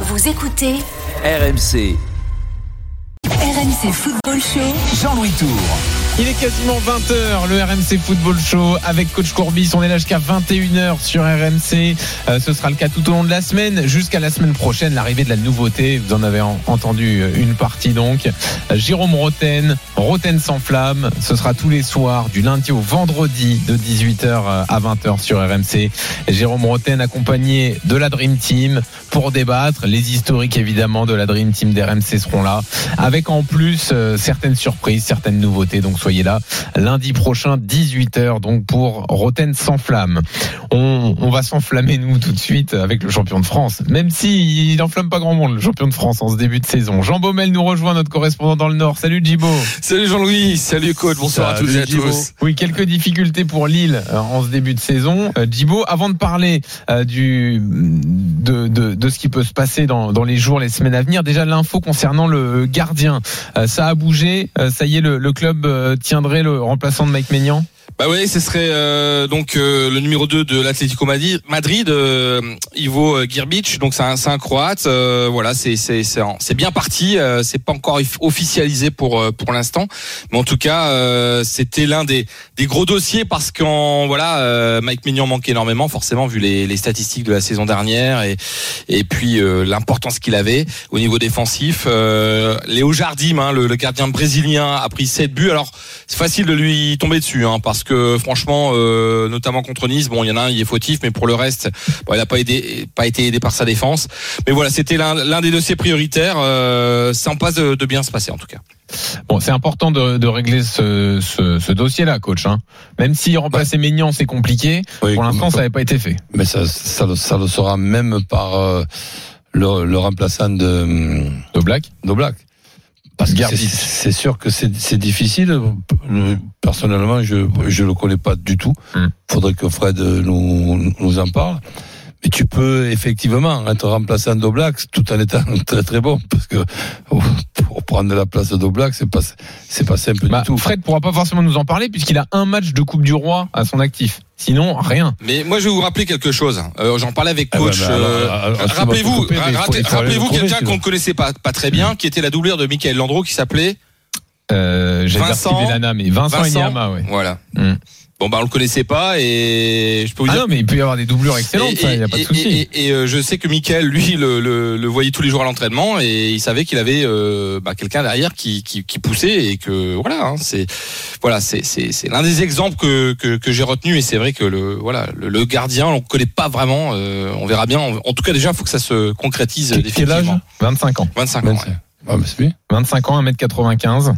Vous écoutez RMC, RMC Football Show. Jean-Louis Tour. Il est quasiment 20h, le RMC Football Show avec Coach Courbis. On est là jusqu'à 21h sur RMC. Euh, ce sera le cas tout au long de la semaine, jusqu'à la semaine prochaine, l'arrivée de la nouveauté. Vous en avez en- entendu une partie donc. Euh, Jérôme Roten, Roten sans flamme. Ce sera tous les soirs, du lundi au vendredi, de 18h à 20h sur RMC. Jérôme Roten accompagné de la Dream Team pour débattre. Les historiques évidemment de la Dream Team d'RMC seront là, avec en plus euh, certaines surprises, certaines nouveautés. Donc soyez là lundi prochain 18h donc pour Roten sans flamme. On, va s'enflammer nous tout de suite avec le champion de France, même si il enflamme pas grand monde le champion de France en ce début de saison. Jean Baumel nous rejoint notre correspondant dans le Nord. Salut Djibo. Salut Jean-Louis, salut coach, bonsoir à toutes et à tous. Oui, quelques difficultés pour Lille euh, en ce début de saison. Euh, Djibo, avant de parler euh, du de, de, de ce qui peut se passer dans, dans les jours, les semaines à venir, déjà l'info concernant le gardien. Euh, ça a bougé. Euh, ça y est, le, le club euh, tiendrait le remplaçant de Mike Maignan? Bah oui, ce serait euh, donc euh, le numéro 2 de l'Atlético Madrid, euh, Ivo Girbic, donc c'est un, un croate, euh, voilà, c'est c'est c'est en- c'est bien parti, euh, c'est pas encore off- officialisé pour euh, pour l'instant, mais en tout cas, euh, c'était l'un des des gros dossiers parce qu'en voilà, euh, Mike Mignon manque énormément forcément vu les les statistiques de la saison dernière et et puis euh, l'importance qu'il avait au niveau défensif. Euh, Léo Jardim, hein, le, le gardien brésilien, a pris 7 buts. Alors c'est facile de lui tomber dessus, hein, parce que franchement, euh, notamment contre Nice, bon, il y en a un, il est fautif, mais pour le reste, bon, il n'a pas aidé, pas été aidé par sa défense. Mais voilà, c'était l'un des dossiers prioritaires. Euh, ça en passe de, de bien se passer en tout cas. Bon, c'est important de, de régler ce, ce, ce dossier-là, coach. Hein. Même si remplacer Maignan, c'est compliqué, Oui, pour l'instant, ça n'avait pas été fait. Mais ça, ça, le- ça le sera même par euh, le, le remplaçant de De Black d'Oblak. Parce que c'est- sûr que c'est difficile. Le- Personnellement, je je le connais pas du tout. Hmm. Faudrait que Fred nous nous en parle. Mais tu peux effectivement être remplaçant d'Oblak tout en étant très très bon parce que pour prendre la place d'Oblak, c'est pas c'est pas simple Bah, du tout. Fred pourra pas forcément nous en parler puisqu'il a un match de Coupe du Roi à son actif. Sinon, rien. Mais moi, je vais vous rappeler quelque chose. Euh, J'en parlais avec Ah coach. alors, euh, rappelez-vous, rappelez-vous quelqu'un qu'on ne connaissait pas pas très bien, qui était la doublure de Michael Landreau, qui s'appelait Euh, Vincent. Vincent, Vincent. Ouais. voilà. Hmm. Bon bah on le connaissait pas et je peux vous Ah dire non, mais il peut y avoir des doublures excellentes, Et- ça, il n'y a pas de souci. Et, et, et, euh, je sais que Michael, lui, le, le, le voyait tous les jours à l'entraînement et il savait qu'il avait euh, bah, quelqu'un derrière qui, qui, qui poussait et que voilà, hein, c'est voilà, c'est c'est c'est l'un des exemples que que, que j'ai retenu et c'est vrai que le voilà le, le gardien, on ne connaît pas vraiment. euh, on verra bien. En tout cas, déjà, il faut que ça se concrétise Quel- quel âge? définitivement. 25 ans. 25 ans. ouais. Ah, mais c'est bien. 25 ans, 1m95.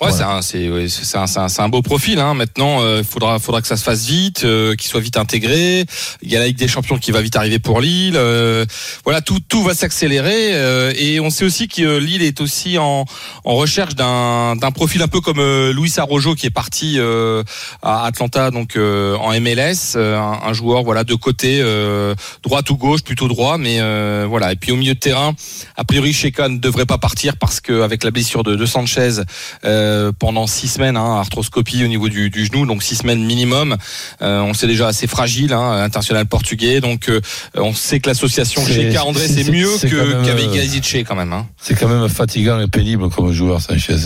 Ouais, Voilà. c'est un, ouais, un, un, un beau profil. Hein. Maintenant, il faudra, faudra que ça se fasse vite, euh, qu'il soit vite intégré. Il y a la Ligue des Champions qui va vite arriver pour Lille. euh, voilà, tout, tout va s'accélérer. euh, et on sait aussi que euh, Lille est aussi en, en recherche d'un, d'un profil un peu comme euh, Luis Arrojo qui est parti euh, à Atlanta, donc euh, en MLS, euh, un, un joueur voilà de côté, euh, droite ou gauche, plutôt droit, mais euh, voilà. Et puis au milieu de terrain, a priori, Sheka ne devrait pas partir parce qu'avec la blessure de, de Sanchez. Euh, pendant six semaines, hein, arthroscopie au niveau du, du genou, donc six semaines minimum. Euh, on le sait déjà assez fragile, hein, international portugais. Donc euh, on sait que l'association Sheka André c'est- mieux qu'avec euh, Gazice quand même. Hein. C'est quand même fatigant et pénible comme joueur Sanchez.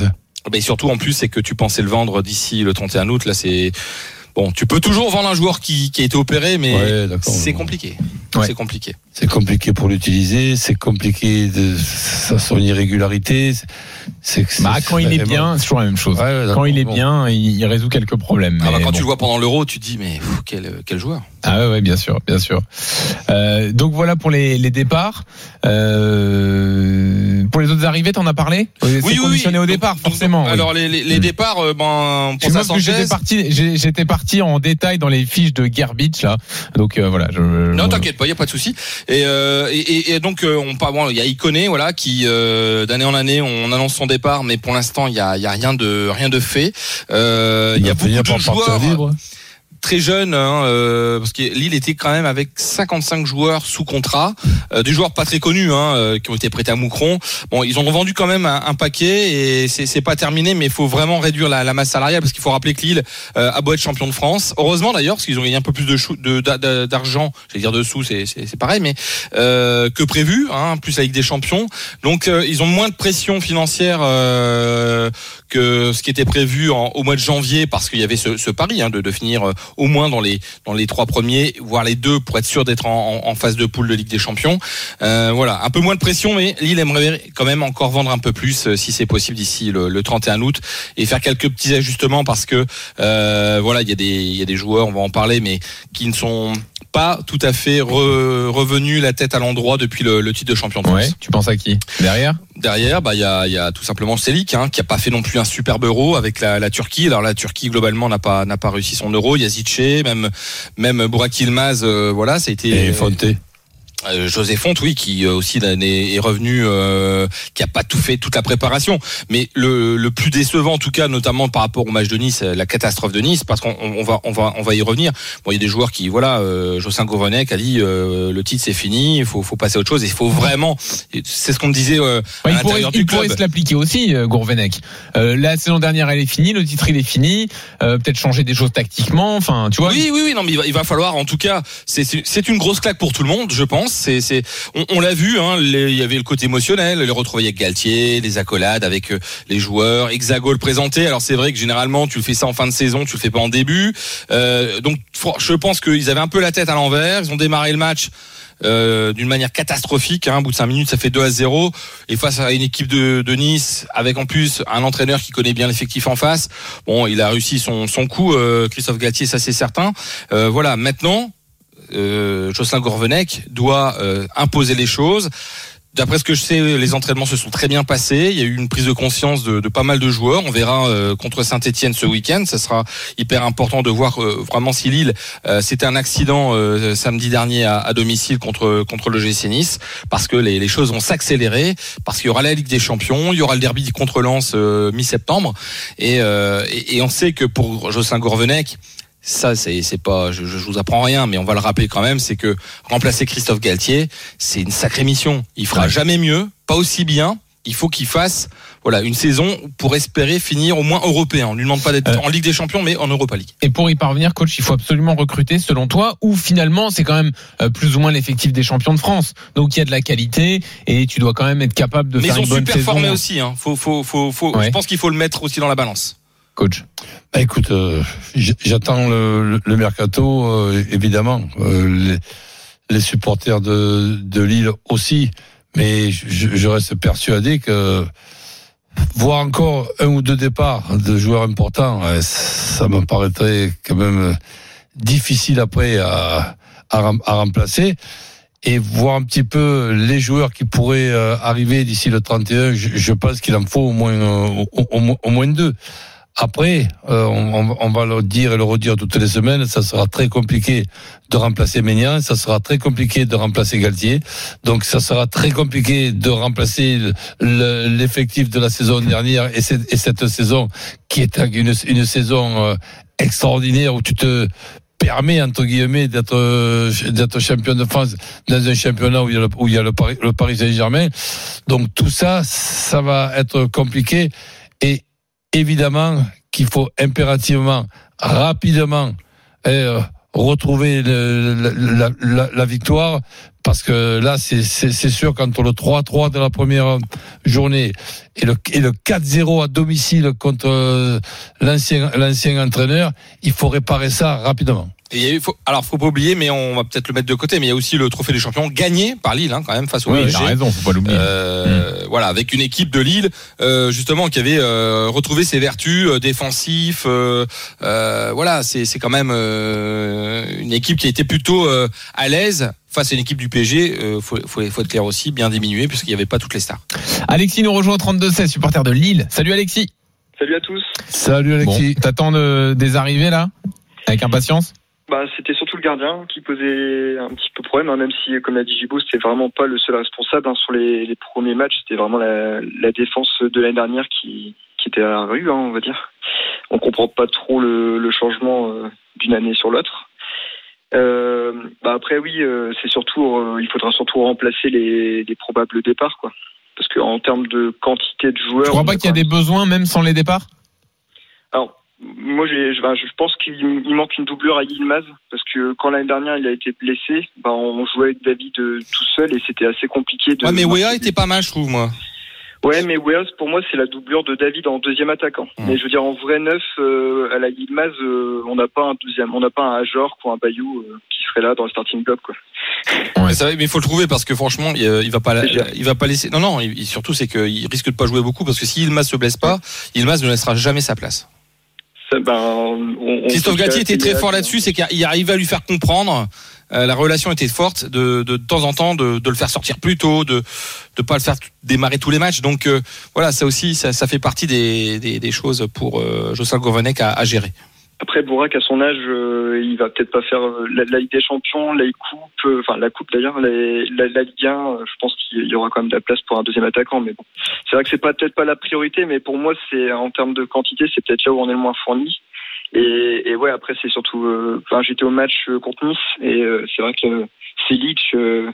Mais surtout en plus c'est que tu pensais le vendre d'ici le 31 août. Là c'est bon, tu peux toujours vendre un joueur qui, qui a été opéré, mais Ouais, c'est compliqué. Ouais. C'est compliqué. C'est compliqué pour l'utiliser, c'est compliqué de sa- son irrégularité. c'est- Bah, quand il est bien, c'est toujours la même chose. Ouais, Quand il est bon. bien, il, il résout quelques problèmes. Ah bah, quand bon. tu le vois pendant l'Euro, tu te dis mais pff, quel quel joueur. Ah ouais, ouais, bien sûr, bien sûr. Euh, donc voilà pour les, les départs. Euh, pour les autres arrivées, t'en as parlé? C'est conditionné au Donc- départ, donc- forcément. oui. Alors les, les, les départs, euh, ben, ça j'étais parti, parti en détail dans les fiches de Gerbich là. Donc euh, voilà. Je, Non, t'inquiète pas, il y a pas de souci. Et, euh, et, et- et donc euh, on parle, bon, il y a Iconé, voilà, qui euh, d'année en année on annonce son départ, mais pour l'instant il y a, y a rien de rien de fait. Euh, il y a beaucoup de joueurs. libre. Très jeune, hein, euh, parce que Lille était quand même avec 55 joueurs sous contrat, euh, des joueurs pas très connus, hein, euh, qui ont été prêtés à Moucron. Bon, ils ont vendu quand même un, paquet et c'est pas terminé, mais il faut vraiment réduire la, la masse salariale parce qu'il faut rappeler que Lille a beau être champion de France. Heureusement d'ailleurs, parce qu'ils ont gagné un peu plus de d'argent, j'allais dire de sous, c'est pareil, mais que prévu, hein, plus avec des champions. Donc ils ont moins de pression financière que ce qui était prévu en- au mois de janvier, parce qu'il y avait ce, ce pari hein, de, de finir au moins dans les dans les trois premiers, voire les deux, pour être sûr d'être en, phase de poule de Ligue des Champions. Euh, voilà, un peu moins de pression, mais Lille aimerait quand même encore vendre un peu plus, euh, si c'est possible, d'ici le, le 31 août, et faire quelques petits ajustements, parce que euh, voilà, il y a des joueurs, on va en parler, mais qui ne sont pas tout à fait re- revenus la tête à l'endroit depuis le, titre de champion de France. Tu penses à qui? Derrière? Derrière, bah il y a, tout simplement Selik, hein, qui a pas fait non plus un superbe euro avec la, Turquie. Alors la Turquie globalement n'a pas n'a pas réussi son euro. Il y a même même Burak Yilmaz, euh, voilà, ça a été Et. Euh, José Fonte, oui, qui euh, aussi est revenu, euh, qui a pas tout fait toute la préparation. Mais le, le plus décevant, en tout cas, notamment par rapport au match de Nice, la catastrophe de Nice, parce qu'on on va on va on va y revenir. Bon, il y a des joueurs qui, voilà, euh, Jocelyn Gourvenec a dit euh, le titre c'est fini, il faut faut passer à autre chose. Il faut vraiment, c'est ce qu'on disait euh, à Ouais, il pourrait, il se l'appliquer aussi, Gourvenec. Euh, la saison dernière, elle est finie, le titre il est fini. Euh, Peut-être changer des choses tactiquement. Enfin, tu vois. Oui, oui, oui, non, mais il va, il va falloir, en tout cas, c'est une grosse claque pour tout le monde, je pense. On, l'a vu, hein, il y avait le côté émotionnel, les retrouvailles avec Galtier, les accolades avec euh, les joueurs, Hexagol présenté. Alors c'est vrai que généralement, tu le fais ça en fin de saison, tu le fais pas en début. Euh, donc, je pense qu'ils avaient un peu la tête à l'envers. Ils ont démarré le match. euh, d'une manière catastrophique, hein, au bout de 5 minutes ça fait 2 à 0 et face à une équipe de, de Nice avec en plus un entraîneur qui connaît bien l'effectif en face bon il a réussi son, coup Christophe Galtier ça c'est certain voilà, maintenant, euh, Jocelyn Gourvenec doit euh, imposer les choses. D'après ce que je sais, les entraînements se sont très bien passés. Il y a eu une prise de conscience de, de pas mal de joueurs. On verra euh, contre Saint-Etienne ce week-end. Ça sera hyper important de voir euh, vraiment si Lille, euh, c'était un accident euh, samedi dernier à, à domicile contre contre le GC Nice, parce que les, les choses vont s'accélérer, parce qu'il y aura la Ligue des Champions, il y aura le derby contre Lens euh, mi-septembre, et, euh, et, et on sait que pour Jocelyn Gourvenec, ça c'est pas je, je vous apprends rien mais on va le rappeler quand même c'est que remplacer Christophe Galtier c'est une sacrée mission il fera Ouais. jamais mieux pas aussi bien il faut qu'il fasse voilà une saison pour espérer finir au moins européen on lui demande pas d'être Euh. en Ligue des Champions mais en Europa League Et pour y parvenir, coach, il faut absolument recruter, selon toi, ou finalement, c'est quand même euh, plus ou moins l'effectif des champions de France. Donc il y a de la qualité et tu dois quand même être capable de mais faire ils ont une bonne super saison, formé aussi hein. faut faut faut, faut Ouais. je pense qu'il faut le mettre aussi dans la balance coach. Bah, écoute, euh, j'attends le, mercato, euh, évidemment. Euh, les, supporters de, de Lille aussi. Mais je, reste persuadé que voir encore un ou deux départs de joueurs importants, ça me paraîtrait quand même difficile après à, à, rem- à remplacer. Et voir un petit peu les joueurs qui pourraient arriver d'ici le 31, je, pense qu'il en faut au moins- au moins deux. Après, euh, on, on- va le dire et le redire toutes les semaines, ça sera très compliqué de remplacer Ménian, ça sera très compliqué de remplacer Galtier, donc ça sera très compliqué de remplacer le- le- l'effectif de la saison dernière et cette, et cette saison qui est une, une saison euh, extraordinaire où tu te permets entre guillemets d'être euh, d'être champion de France dans un championnat où il y a le, où il y a Paris, le Paris Saint-Germain. Donc tout ça, ça va être compliqué et évidemment qu'il faut impérativement, rapidement, euh, retrouver la victoire parce que là, c'est c'est- c'est sûr qu'entre le 3-3 de la première journée et le, et le 4-0 à domicile contre euh, l'ancien l'ancien entraîneur, il faut réparer ça rapidement. Et il y a eu- faut, alors faut pas oublier mais on va peut-être le mettre de côté mais il y a aussi le trophée des champions gagné par Lille hein, quand même face au Ouais, PSG raison, faut pas l'oublier. Euh, Voilà, avec une équipe de Lille, euh, justement, qui avait euh, retrouvé ses vertus euh, défensifs. euh, euh, voilà, c'est c'est quand même euh, une équipe qui a été plutôt euh, à l'aise face à une équipe du PSG. Euh, faut, faut, faut être clair aussi, bien diminué puisqu'il n'y avait pas toutes les stars. Alexis nous rejoint au 32-16, supporter de Lille. Salut Alexis. Salut à tous. Salut Bon, Alexis. t'attends de- des arrivées là? Avec impatience? Bah, c'était surtout le gardien qui posait un petit peu problème, hein, même si, comme l'a dit Gibo, c'était vraiment pas le seul responsable. hein, sur les, les premiers matchs, c'était vraiment la, la défense de l'année dernière qui, qui était à la rue, hein, on va dire. On comprend pas trop le, le changement euh, d'une année sur l'autre. Euh, bah après oui, euh, c'est surtout, euh, il faudra surtout remplacer les, les probables départs, quoi. Parce qu'en termes de quantité de joueurs, Tu crois pas qu'il y a des besoins même sans les départs? Alors, moi, j'ai- je, ben, je pense qu'il il manque une doublure à Yilmaz parce que quand l'année dernière il a été blessé, ben, on jouait avec David euh, tout seul et c'était assez compliqué de. Ouais, mais Wea était pas mal, je trouve, moi. Ouais, mais Wells, pour moi, c'est la doublure de David en deuxième attaquant. Mmh. Mais je veux dire, en vrai neuf, euh, à la Yilmaz, euh, on n'a pas un deuxième, on n'a pas un Ajor ou un Bayou euh, qui serait là dans le starting block, quoi. Mais ça, mais il faut le trouver parce que franchement, il, il va pas, il va pas laisser. Non, non. il- surtout, c'est qu'il risque de pas jouer beaucoup parce que si Ilmaz se blesse pas, Ilmaz ne laissera jamais sa place. Ben, on, on- Christophe Galtier était très fort là-dessus, c'est qu'il arrivait à lui faire comprendre. euh, la relation était forte de, de, de temps en temps de, de le faire sortir plus tôt, de de pas le faire démarrer tous les matchs. Donc euh, voilà, ça aussi, ça, ça fait partie des, des, des choses pour euh, Jocelyn Gourvenec à, à gérer. Après, Bourak, à son âge, euh, il va peut-être pas faire euh, la, la Ligue des Champions, la Coupe, euh, enfin la Coupe d'ailleurs, la, la, la Ligue 1. euh, je pense qu'il y aura quand même de la place pour un deuxième attaquant, mais bon, c'est vrai que c'est pas peut-être pas la priorité, mais pour moi, c'est en termes de quantité, c'est peut-être là où on est le moins fourni. Et, et ouais, après, c'est surtout. euh, Enfin, j'étais au match contre Nice, et euh, c'est vrai que Selic, euh,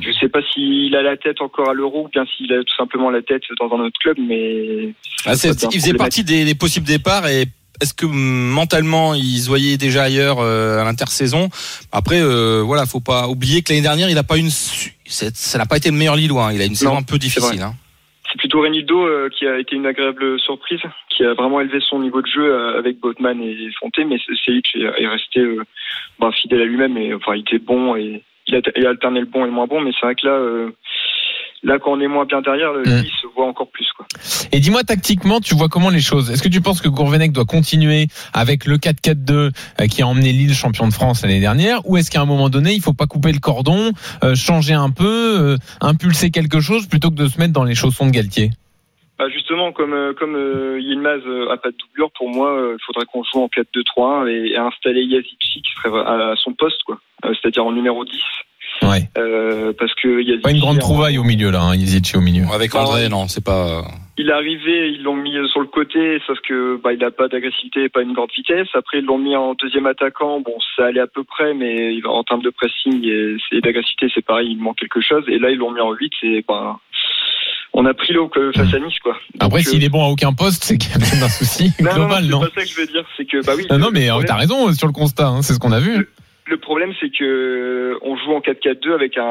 je sais pas s'il a la tête encore à l'Euro, ou bien s'il a tout simplement la tête dans un autre club, mais Ah, il faisait partie des, des possibles départs et est-ce que mentalement ils se voyaient déjà ailleurs euh, à l'intersaison? Après, euh, voilà, faut pas oublier que l'année dernière, il a pas une, ça n'a pas été le meilleur Lillois. hein. Il a une saison un peu difficile. Hein. C'est plutôt Renildo euh, qui a été une agréable surprise, qui a vraiment élevé son niveau de jeu euh, avec Botman et Fonté, mais Selic est, est resté euh, bah, fidèle à lui-même et enfin il était bon et il a, il a alterné le bon et le moins bon, mais c'est vrai que là, euh, là quand on est moins bien derrière, lui Mm. il se voit encore plus quoi. Et dis-moi tactiquement, tu vois comment les choses? Est-ce que tu penses que Gourvenec doit continuer avec le 4-4-2 euh, qui a emmené Lille champion de France l'année dernière? Ou est-ce qu'à un moment donné, il faut pas couper le cordon, euh, changer un peu, euh, impulser quelque chose plutôt que de se mettre dans les chaussons de Galtier? Bah justement, comme comme euh, Yilmaz a pas de doublure, pour moi, il faudrait qu'on joue en 4-2-3-1 et, et installer Yazici qui serait à, à son poste, quoi. C'est-à-dire en numéro 10. Ouais. Euh, parce que Yazici, Pas une grande en- trouvaille au milieu là, hein, au milieu. Avec Ah, André, ouais. non, c'est pas. Il est arrivé, ils l'ont mis sur le côté, sauf que bah, il n'a pas d'agressivité et pas une grande vitesse. Après, ils l'ont mis en deuxième attaquant. Bon, ça allait à peu près, mais il en termes de pressing et, et d'agressivité, c'est pareil, il manque quelque chose. Et là, ils l'ont mis en 8 et bah, on a pris l'eau que- face à Nice, quoi. Après, s'il euh, est bon à aucun poste, c'est qu'il y a un souci non, global, non, non c'est pas ça que je veux dire. C'est que, bah oui. Non, non, mais euh, problème- t'as raison sur le constat, hein, c'est ce qu'on a vu. Le problème, c'est que euh, on joue en 4-4-2 avec un,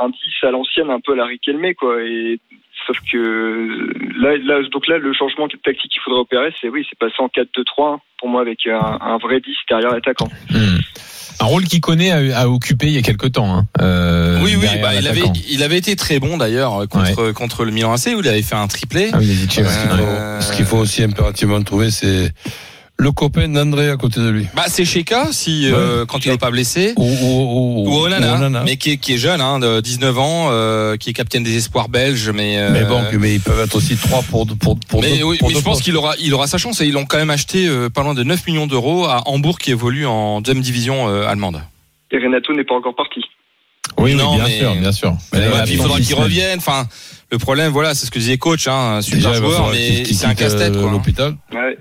un 10 à l'ancienne, un peu à la Riquelme, quoi. Et sauf que là, là, donc là, le changement tactique qu'il faudrait opérer, c'est oui, c'est passer en 4-2-3 pour moi avec un, un vrai 10 derrière l'attaquant. Hmm. Un rôle qu'il connaît à, à occuper il y a quelques temps. Hein, euh, oui, oui, bah, il avait, il avait été très bon d'ailleurs contre contre le Milan AC où il avait fait un triplé. Ah oui, Yazici, ouais. Ce qu'il faut- Euh, Ce qu'il faut aussi impérativement trouver, c'est le copain d'André à côté de lui. Bah, c'est Sheka si euh, quand il n'est pas blessé. Ou, ou, Ou Onana, ou Onana. mais qui est, qui est jeune, hein, de 19 ans, euh, qui est capitaine des espoirs belges, mais. euh, Mais bon, mais ils peuvent être aussi trois pour, pour, pour mais deux, oui, pour mais deux je pense qu'il aura, il aura sa chance et ils l'ont quand même acheté euh, pas loin de 9 millions d'euros à Hambourg qui évolue en deuxième division euh, allemande. Et Renato n'est pas encore parti. Oui, oui, Non, bien mais- sûr, bien sûr. Mais là, ouais, il faudra qu'il revienne. Enfin, le problème, voilà, c'est ce que disait coach, hein, un super Déjà, joueur, mais c'est un casse-tête, quoi. hein. L'hôpital. Ouais.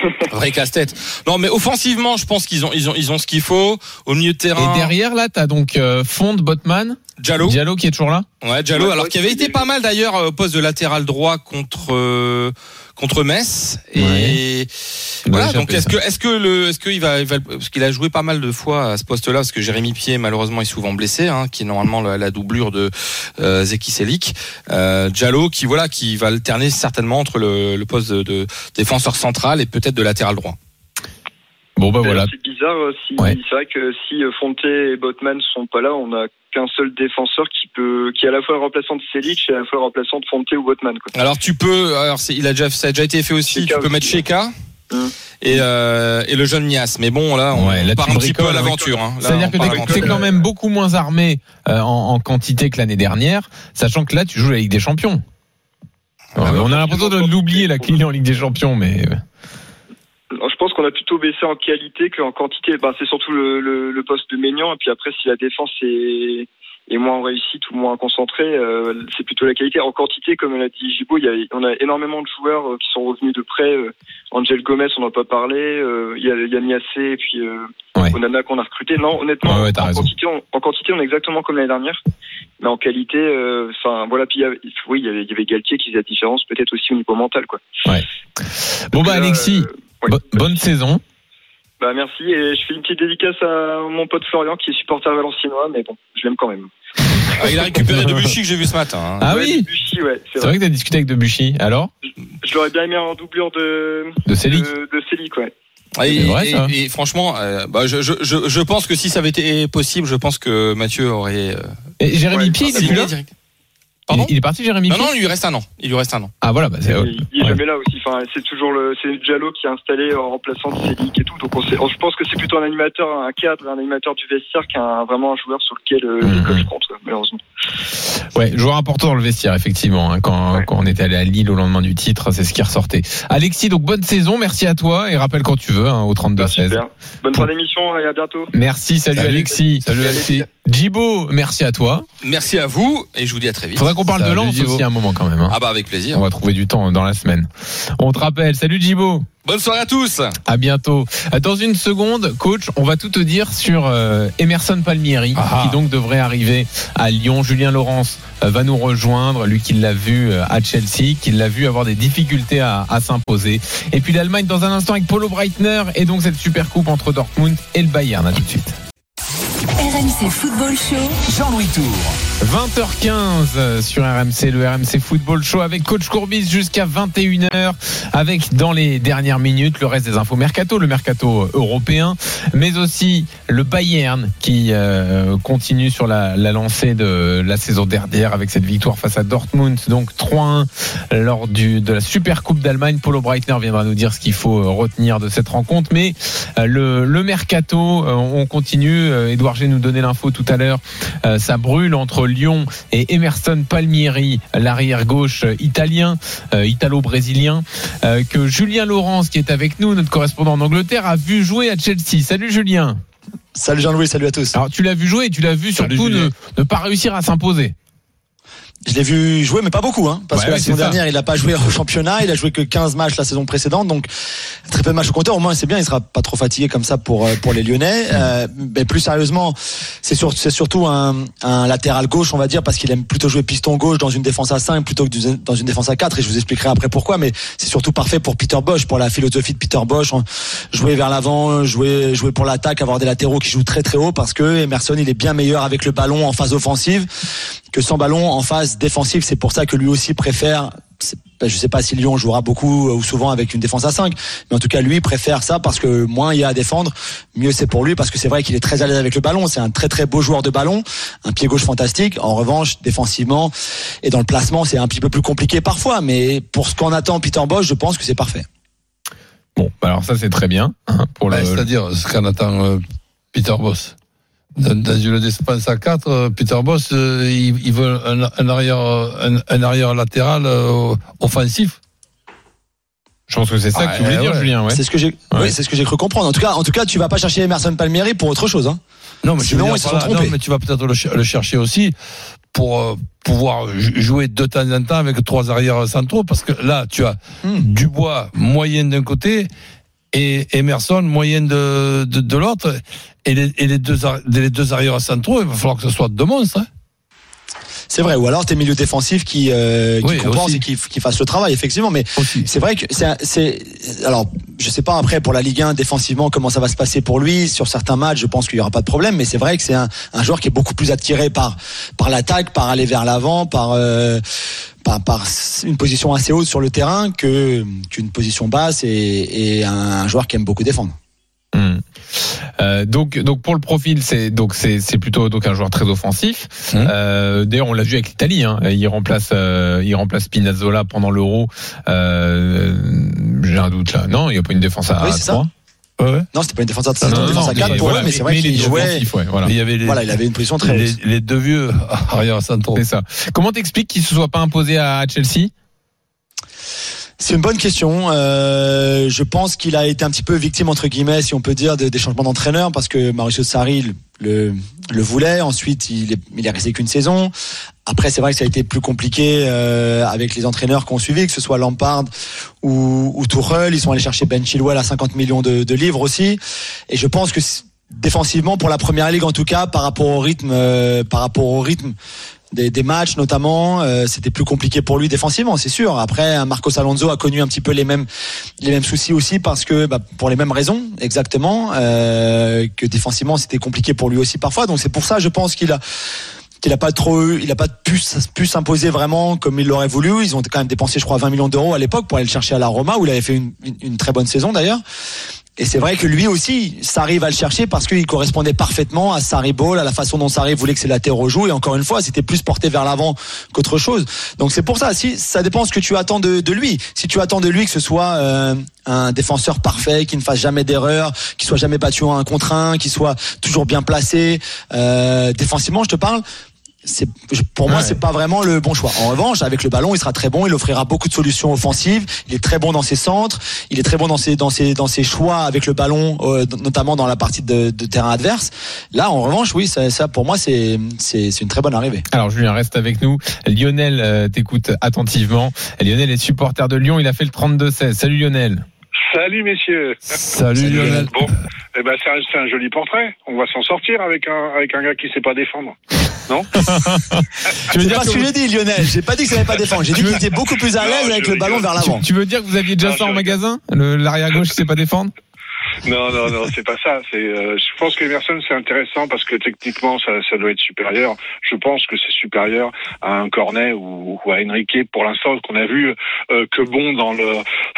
Vrai casse-tête. Non, mais offensivement, je pense qu'ils ont, ils ont, ils ont ce qu'il faut. Au milieu de terrain, Et derrière, là, t'as donc euh, Fond, Botman, Diallo. Diallo qui est toujours là. Ouais, Diallo, Ouais, alors qui avait été pas mal d'ailleurs euh, au poste de latéral droit contre euh, contre Metz. Et Ouais. voilà. Ouais, Donc est-ce que est-ce que le est-ce qu'il va, il va parce qu'il a joué pas mal de fois à ce poste-là parce que Jérémy Pied malheureusement est souvent blessé, hein, qui est normalement la, la doublure de euh, Zeki Selik. Euh, Diallo qui voilà qui va alterner certainement entre le, le poste de, de défenseur central et peut-être de latéral droit. Bon, bah voilà. C'est bizarre. euh, Si, Ouais. C'est vrai que si euh, Fonte et Botman sont pas là, on a qu'un seul défenseur qui peut, qui est à la fois remplaçant de Selic et à la fois remplaçant de Fonte ou Botman. Quoi. Alors tu peux, alors il a déjà, ça a déjà été fait aussi. Sheka tu peux aussi, mettre Sheka et euh, et le jeune Nias. Mais bon là, on Ouais, là, part un petit peu à hein. l'aventure. hein. C'est-à-dire que t'es- quand même beaucoup moins armé euh, en, en quantité que l'année dernière, sachant que là, tu joues la Ligue des Champions. Ah bah, on a l'impression de l'oublier, la Lille en Ligue des Champions, mais je pense qu'on a plutôt baissé en qualité qu'en quantité. Ben, c'est surtout le, le, le poste de Maignan. Et puis après, si la défense est, moins en réussite ou moins concentré, euh, c'est plutôt la qualité. En quantité, comme l'a dit Gibo, il y a, on a énormément de joueurs euh, qui sont revenus de près. Euh, Angel Gomez, on n'en a pas parlé. Il y a, il y a Niassé et puis Ouais. Onana qu'on a recruté. Non, honnêtement, Ouais, ouais, t'as en, quantité, on, en quantité, on est exactement comme l'année dernière. Mais en qualité, enfin voilà. Puis il y avait, oui, il y avait, il y avait Galtier qui faisait la différence, peut-être aussi au niveau mental, quoi. Bon bah Alexis, bo- bonne saison. Bah merci et je fais une petite dédicace à mon pote Florian qui est supporter valenciennois, mais bon, je l'aime quand même. Ah, il a récupéré Debuchy que j'ai vu ce matin. hein. Ah Ouais, oui, Debuchy, ouais, c'est vrai. vrai que t'as discuté avec Debuchy. Alors, Je l'aurais bien aimé en doublure de de Célic. de, de Célic, ouais. Et, C'est vrai, et- ça. et franchement, euh, bah, je, je, je, je pense que si ça avait été possible, je pense que Mathieu aurait. euh, Et Jérémy Ouais, Pied, il est là direct. Il, Pardon il est parti Jérémy Non, non, il lui reste un an. Il lui reste un an. Ah voilà, bah c'est Il, il est ouais. jamais là aussi. Enfin, c'est toujours le c'est Diallo qui est installé en remplaçant de Célic et tout. Donc on sait, je pense que c'est plutôt un animateur, un cadre, un animateur du vestiaire qu'un vraiment un joueur sur lequel euh, les Mhm. coachs comptent, malheureusement. Ouais, joueur important dans le vestiaire, effectivement. hein, quand, Ouais. quand on était allé à Lille au lendemain du titre, c'est ce qui ressortait. Alexis, donc bonne saison, merci à toi et rappelle quand tu veux hein, au 32-16. Super. Bonne fin d'émission et à bientôt. Merci, salut, Salut. Alexis. Salut Alexis. Djibo, merci à toi. Merci à vous et je vous dis à très vite. Faudra qu'on parle de Salut, Lens aussi un moment quand même. hein. Ah bah avec plaisir. On va trouver du temps dans la semaine. On te rappelle. Salut Djibo. Bonne soirée à tous. À bientôt. Dans une seconde, coach, on va tout te dire sur euh, Emerson Palmieri, Ah. qui donc devrait arriver à Lyon. Julien Laurence euh, va nous rejoindre, lui qui l'a vu euh, à Chelsea, qui l'a vu avoir des difficultés à, à s'imposer. Et puis l'Allemagne dans un instant avec Paulo Breitner et donc cette super coupe entre Dortmund et le Bayern. À tout de suite. RMC Football Show. Jean-Louis Tour. 20h15 sur RMC, le RMC Football Show avec Coach Courbis jusqu'à 21h avec dans les dernières minutes le reste des infos mercato, le mercato européen, mais aussi le Bayern qui euh, continue sur la, la lancée de la saison dernière avec cette victoire face à Dortmund, donc 3-1 lors du, de la Super Coupe d'Allemagne. Paulo Breitner viendra nous dire ce qu'il faut euh, retenir de cette rencontre, mais euh, le, le mercato, euh, on continue. Euh, Edouard G nous donnait l'info tout à l'heure. Euh, ça brûle entre Lyon et Emerson Palmieri, l'arrière gauche euh, italien, euh, italo-brésilien, euh, que Julien Laurence, qui est avec nous, notre correspondant en Angleterre, a vu jouer à Chelsea. Salut Julien. Salut Jean-Louis, salut à tous. Alors tu l'as vu jouer et tu l'as vu Salut, surtout ne pas réussir à s'imposer. Je l'ai vu jouer, mais pas beaucoup, hein, parce Ouais, que la saison dernière, il n'a pas joué au championnat, il a joué que 15 matchs la saison précédente, donc très peu de matchs au compteur. Au moins, c'est bien, il sera pas trop fatigué comme ça pour euh, pour les Lyonnais. Euh, mais plus sérieusement, c'est sur, c'est surtout un, un latéral gauche, on va dire, parce qu'il aime plutôt jouer piston gauche dans une défense à 5 plutôt que dans une défense à 4 Et je vous expliquerai après pourquoi. Mais c'est surtout parfait pour Peter Bosch, pour la philosophie de Peter Bosch, hein. jouer vers l'avant, jouer jouer pour l'attaque, avoir des latéraux qui jouent très très haut, parce que Emerson, il est bien meilleur avec le ballon en phase offensive que sans ballon en phase défensive. C'est pour ça que lui aussi préfère. ben, Je sais pas si Lyon jouera beaucoup ou souvent avec une défense à 5, mais en tout cas lui préfère ça parce que moins il y a à défendre, mieux c'est pour lui parce que c'est vrai qu'il est très à l'aise avec le ballon. C'est un très très beau joueur de ballon, un pied gauche fantastique. En revanche, défensivement et dans le placement, c'est un petit peu plus compliqué parfois, mais pour ce qu'on attend Peter Bosch, je pense que c'est parfait. Bon, alors ça c'est très bien hein, pour le. Ouais, C'est-à-dire ce qu'en attend euh, Peter Boss. Dans, une défense à 4, euh, Peter Boss, euh, il, veut un, un arrière, un, un arrière latéral euh, offensif. Je pense que c'est ça que tu voulais Ah, dire, ouais. Julien. Ouais. C'est ce que j'ai, Ouais. oui, c'est ce que j'ai cru comprendre. En tout cas, en tout cas, tu vas pas chercher Emerson Palmieri pour autre chose, hein. Non, mais, je veux Sinon, dire ils se par sont là, trompés. non, mais tu vas peut-être le, ch- le chercher aussi pour euh, pouvoir jou- jouer de temps en temps avec trois arrières centraux parce que là, tu as Hmm. Dubois moyen d'un côté et Emerson moyen de, de, de l'autre et les, et les deux les deux arrières centraux, il va falloir que ce soit deux monstres. hein. C'est vrai. Ou alors tes milieux défensifs qui, euh, qui Oui, compensent aussi. et qui, qui fassent le travail, effectivement. Mais c'est vrai que c'est, alors, je sais pas après pour la Ligue 1 défensivement comment ça va se passer pour lui. Sur certains matchs, je pense qu'il y aura pas de problème. Mais c'est vrai que c'est un, un joueur qui est beaucoup plus attiré par, par l'attaque, par aller vers l'avant, par, euh, par, par une position assez haute sur le terrain que, qu'une position basse et, et un joueur qui aime beaucoup défendre. Hmm. Euh, donc, donc pour le profil, c'est donc c'est c'est plutôt donc un joueur très offensif. Hmm. Euh, D'ailleurs, on l'a vu avec l'Italie. Hein. Il remplace euh, il remplace Spinazzola pendant l'Euro. Euh, J'ai un doute là. Non, il n'y a pas une défense à Oui, c'est ça. 3. Ouais, ouais. Non, c'était pas une défense à, c'était Non, une non, défense non, à 4 mais pour voilà, eux, mais c'est vrai qu'il jouait. ouais, voilà. Il y avait les, Voilà, il avait une position très les, les deux vieux arrières centraux. C'est ça. Comment t'expliques qu'il se soit pas imposé à Chelsea? C'est une bonne question. Euh, je pense qu'il a été un petit peu victime entre guillemets, si on peut dire, de- des changements d'entraîneur parce que Mauricio Sarri le, le voulait. Ensuite, il est, il est resté qu'une saison. Après, c'est vrai que ça a été plus compliqué euh, avec les entraîneurs qu'on suivi, que ce soit Lampard ou, ou. Ils sont allés chercher Ben Chilwell à 50 millions de, de livres aussi. Et je pense que défensivement, pour la première ligue en tout cas, par rapport au rythme, euh, par rapport au rythme des, des matchs notamment, euh, c'était plus compliqué pour lui défensivement, c'est sûr. Après, Marcos Alonso a connu un petit peu les mêmes les mêmes soucis aussi parce que bah, pour les mêmes raisons exactement euh, que défensivement c'était compliqué pour lui aussi parfois. Donc c'est pour ça, je pense qu'il a qu'il a pas trop il a pas pu, s'imposer vraiment comme il l'aurait voulu. Ils ont quand même dépensé, je crois, 20 millions d'euros à l'époque pour aller le chercher à la Roma où il avait fait une- une très bonne saison d'ailleurs. Et c'est vrai que lui aussi, Sarri va le chercher parce qu'il correspondait parfaitement à Sarri Ball, à la façon dont Sarri voulait que ses latéraux jouent. Et encore une fois, c'était plus porté vers l'avant qu'autre chose. Donc c'est pour ça. Si ça dépend ce que tu attends de, de lui. Si tu attends de lui que ce soit euh, un défenseur parfait, qui ne fasse jamais d'erreur, qui soit jamais battu en un contre un, qui soit toujours bien placé, euh, défensivement, je te parle. Pour moi, Ouais. c'est pas vraiment le bon choix. En revanche, avec le ballon, il sera très bon. Il offrira beaucoup de solutions offensives. Il est très bon dans ses centres. Il est très bon dans ses dans ses dans ses choix avec le ballon, euh, notamment dans la partie de, de terrain adverse. Là, en revanche, oui, ça, ça pour moi, c'est c'est c'est une très bonne arrivée. Alors Julien reste avec nous. Lionel euh, t'écoute attentivement. Lionel est supporter de Lyon. Il a fait le 32-16. Salut Lionel. Salut messieurs. Salut Lionel. Bon, eh ben c'est un, c'est un joli portrait. On va s'en sortir avec un avec un gars qui sait pas défendre. Non? Tu veux dire pas ce que vous- j'ai dit, Lionel. J'ai pas dit que ça n'allait pas défendre. J'ai dit qu'il était beaucoup plus à l'aise avec le ballon vers l'avant. tu, tu veux dire que vous aviez déjà Non, ça en magasin? Le- L'arrière gauche, c'est pas défendre? Non, non, non, c'est pas ça. C'est, euh, je pense qu'Emerson c'est intéressant parce que techniquement ça, ça doit être supérieur. Je pense que c'est supérieur à un Cornet ou, ou à Enrique pour l'instant qu'on a vu euh, que bon dans le,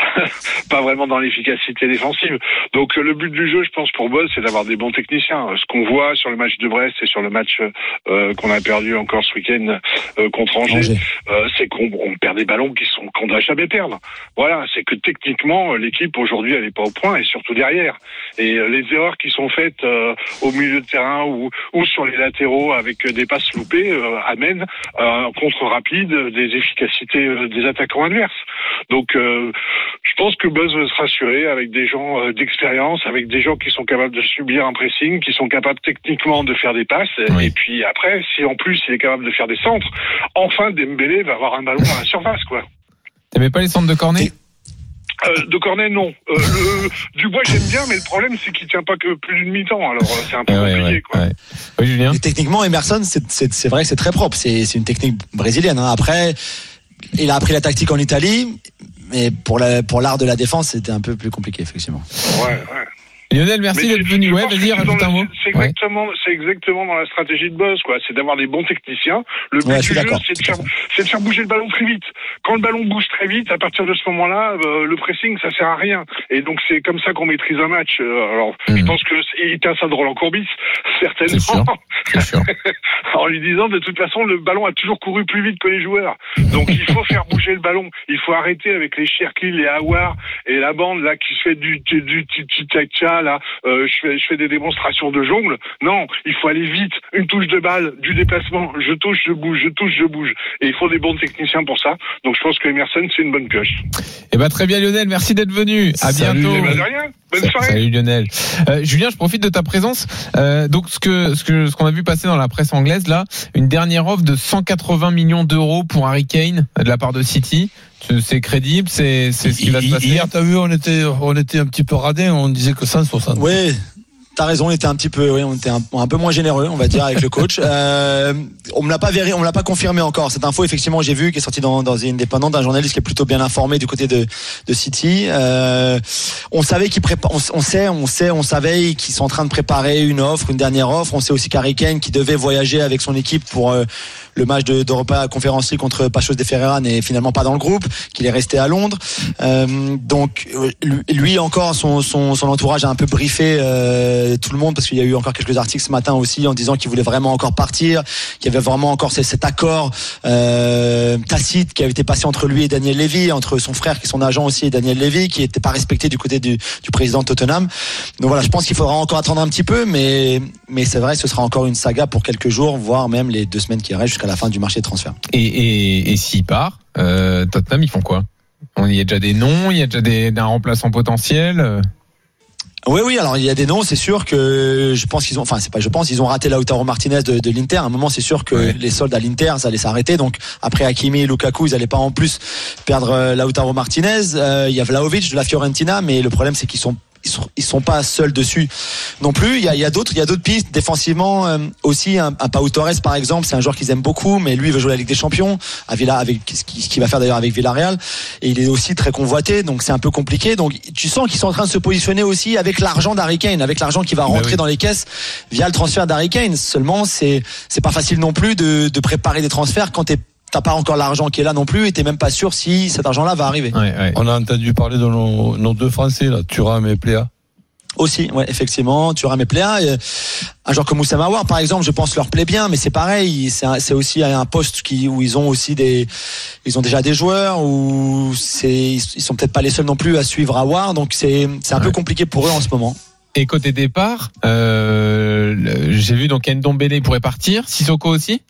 pas vraiment dans l'efficacité défensive. Donc euh, le but du jeu, je pense pour Boss, c'est d'avoir des bons techniciens. Euh, Ce qu'on voit sur le match de Brest et sur le match euh, qu'on a perdu encore ce week-end euh, contre Angers, euh, c'est qu'on on perd des ballons qui sont qu'on ne doit jamais perdre. Voilà, c'est que techniquement l'équipe aujourd'hui elle est pas au point et surtout derrière. Et euh, les erreurs qui sont faites euh, au milieu de terrain ou, ou sur les latéraux avec euh, des passes loupées euh, amènent euh, un contre rapide des efficacités euh, des attaquants adverses. Donc euh, je pense que Buzz va se rassurer avec des gens euh, d'expérience, avec des gens qui sont capables de subir un pressing, qui sont capables techniquement de faire des passes. Oui. Et puis après, si en plus il est capable de faire des centres, enfin Dembélé va avoir un ballon à la surface, quoi. T'aimais pas les centres de Cornet? Euh, de Cornet, non. Euh, le, Dubois, j'aime bien, mais le problème, c'est qu'il tient pas que plus d'une mi-temps. Alors, euh, c'est un peu Ouais, compliqué, ouais, quoi. ouais. Oui Julien Et techniquement, Emerson, c'est- c'est c'est vrai que c'est très propre. C'est c'est une technique brésilienne. hein. Après, il a appris la tactique en Italie, mais pour la- pour l'art de la défense, c'était un peu plus compliqué, effectivement. Ouais, ouais. Lionel, merci d'être venu. Ouais, vas-y, rajoute un mot. C'est Ouais. exactement, c'est exactement dans la stratégie de Buzz, quoi. C'est d'avoir des bons techniciens. Le but Ouais, du jeu, c'est de faire, c'est de faire bouger le ballon très vite. Quand le ballon bouge très vite, à partir de ce moment-là, euh, le pressing, ça sert à rien. Et donc, c'est comme ça qu'on maîtrise un match. Euh, alors, je Mhm. pense que c'est- il était ça de Roland Courbis, certainement. C'est sûr. en lui disant de toute façon le ballon a toujours couru plus vite que les joueurs. Donc il faut faire bouger le ballon. Il faut arrêter avec les Cherki, les Hawar et la bande là qui se fait du du du du tcha là. Euh, je fais je fais des démonstrations de jongle. Non, il faut aller vite. Une touche de balle, du déplacement. Je touche, je bouge, je touche, je bouge. Et il faut des bons techniciens pour ça. Donc je pense que Emerson c'est une bonne pioche. Eh ben très bien Lionel, merci d'être venu. À Salut, bientôt. Eh ben, de rien. Bonne soirée. Salut Lionel. Euh, Julien, je profite de ta présence. Euh, donc ce que ce que ce qu'on a vu passer dans la presse anglaise là, une dernière offre de 180 millions d'euros pour Harry Kane de la part de City. C'est- crédible, c'est c'est ce qui va se passer. Hier, t'as vu, on était, on était un petit peu radin, on disait que 160. Oui, t'as raison, on était un petit peu, oui, on était un, un peu moins généreux, on va dire, avec le coach. Euh, on me l'a pas vérifié, on me l'a pas confirmé encore. Cette info, effectivement, j'ai vu, qui est sortie dans, dans une indépendante d'un journaliste qui est plutôt bien informé du côté de, de City. Euh, on savait qu'ils prépa- on, on sait, on sait, on savait qu'ils sont en train de préparer une offre, une dernière offre. On sait aussi qu'Harry Kane, qui devait voyager avec son équipe pour euh, le match de- d'Europa Conference League contre Pachos de Ferreira n'est finalement pas dans le groupe, qu'il est resté à Londres. Euh, donc euh, lui- encore, son, son, son entourage a un peu briefé euh, tout le monde parce qu'il y a eu encore quelques articles ce matin aussi en disant qu'il voulait vraiment encore partir, qu'il y avait vraiment encore ce- cet accord euh, tacite qui avait été passé entre lui et Daniel Levy, entre son frère qui est son agent aussi et Daniel Levy, qui n'était pas respecté du côté du, du président de Tottenham. Donc voilà, je pense qu'il faudra encore attendre un petit peu, mais mais c'est vrai, ce sera encore une saga pour quelques jours, voire même les deux semaines qui restent jusqu'à la fin du marché de transfert. Et, et, et s'il part, euh, Tottenham, ils font quoi? Il y a déjà des noms, il y a déjà des, un remplaçant potentiel. euh. Oui, oui. Alors il y a des noms. C'est sûr que je pense qu'ils ont. Enfin, c'est pas. Je pense ils ont raté Lautaro Martinez de, de l'Inter. À un moment, c'est sûr que les soldes à l'Inter, ça allait s'arrêter. Donc après Hakimi et Lukaku, ils allaient pas en plus perdre euh, Lautaro Martinez. Euh, Il y a Vlahovic de la Fiorentina, mais le problème c'est qu'ils sont ils sont, ils sont pas seuls dessus non plus. Il y a, il y a d'autres, il y a d'autres pistes défensivement euh, aussi. Un, un Pau Torres par exemple, c'est un joueur qu'ils aiment beaucoup, mais lui il veut jouer la Ligue des Champions à Villa avec ce qu'il va faire d'ailleurs avec Villarreal. Et il est aussi très convoité, donc c'est un peu compliqué. Donc tu sens qu'ils sont en train de se positionner aussi avec l'argent d'Harry Kane, avec l'argent qui va rentrer oui. dans les caisses via le transfert d'Harry Kane. Seulement c'est c'est pas facile non plus de, de préparer des transferts quand t'es T'as pas encore l'argent qui est là non plus et t'es même pas sûr si cet argent-là va arriver. Ouais, ouais. On a entendu parler de nos, nos deux Français, là, Thuram et Pléa. Aussi, ouais, effectivement, tu auras mes pléas. Et, Un joueur comme Oussama Aouar, par exemple, je pense leur plaît bien, mais c'est pareil, c'est aussi un poste qui où ils ont aussi des, ils ont déjà des joueurs où c'est, ils sont peut-être pas les seuls non plus à suivre Aouar, donc c'est c'est un peu compliqué pour eux en ce moment. Et côté départ, euh, j'ai vu donc Ndombele pourrait partir, Sissoko aussi?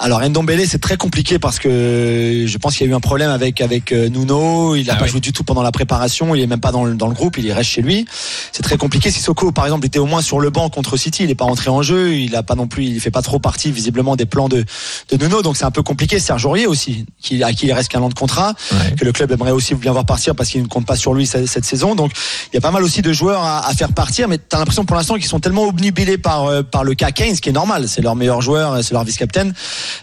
Alors Ndombele, c'est très compliqué parce que je pense qu'il y a eu un problème avec avec euh, Nuno. Il n'a Ah pas oui. joué du tout pendant la préparation. Il est même pas dans le, dans le groupe. Il reste chez lui. C'est très compliqué. Sissoko, par exemple, était au moins sur le banc contre City. Il n'est pas entré en jeu. Il a pas non plus. Il fait pas trop partie visiblement des plans de de Nuno. Donc c'est un peu compliqué. Serge Aurier aussi, qui à qui il reste qu'un an de contrat, Ouais. que le club aimerait aussi bien voir partir parce qu'il ne compte pas sur lui cette, cette saison. Donc il y a pas mal aussi de joueurs à, à faire partir. Mais t'as l'impression pour l'instant qu'ils sont tellement obnubilés par euh, par le cas Kane, ce qui est normal. C'est leur meilleur joueur, c'est leur vice-capitaine.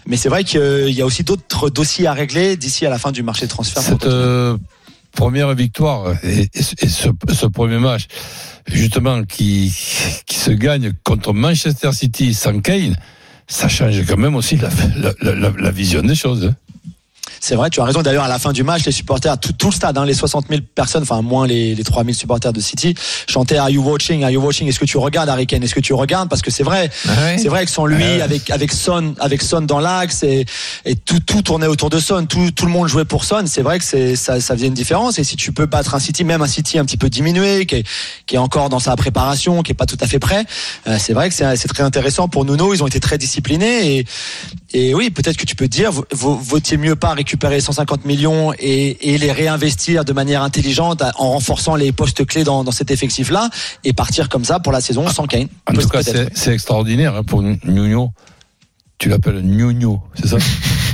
Mais c'est vrai qu'il y a aussi d'autres dossiers à régler d'ici à la fin du marché de transfert. Cette euh, première victoire et, et ce- premier match, justement, qui, qui se gagne contre Manchester City sans Kane, ça change quand même aussi la, la, la- la- la vision des choses. C'est vrai, tu as raison. D'ailleurs, à la fin du match, les supporters, tout, tout le stade, hein, les 60 000 personnes, enfin moins les, les 3 000 supporters de City, chantaient Are you watching? Are you watching? Est-ce que tu regardes Harry Kane? Est-ce que tu regardes? Parce que c'est vrai, Ah ouais. c'est vrai que sans lui, Ouais. avec avec Son, avec Son dans l'axe et, et tout tout tournait autour de Son, tout tout le monde jouait pour Son. C'est vrai que c'est ça ça faisait une différence. Et si tu peux battre un City, même un City un petit peu diminué, qui est qui est encore dans sa préparation, qui est pas tout à fait prêt, euh, c'est vrai que c'est c'est très intéressant pour Nuno. Ils ont été très disciplinés et et oui, peut-être que tu peux te dire, vaut- vaut- vaut-il mieux pas récupérer 150 millions et, et les réinvestir de manière intelligente en renforçant les postes clés dans, dans cet effectif-là et partir comme ça pour la saison sans Kane? En tout cas, c'est extraordinaire hein, pour Nuno. Tu l'appelles Nuno, c'est ça?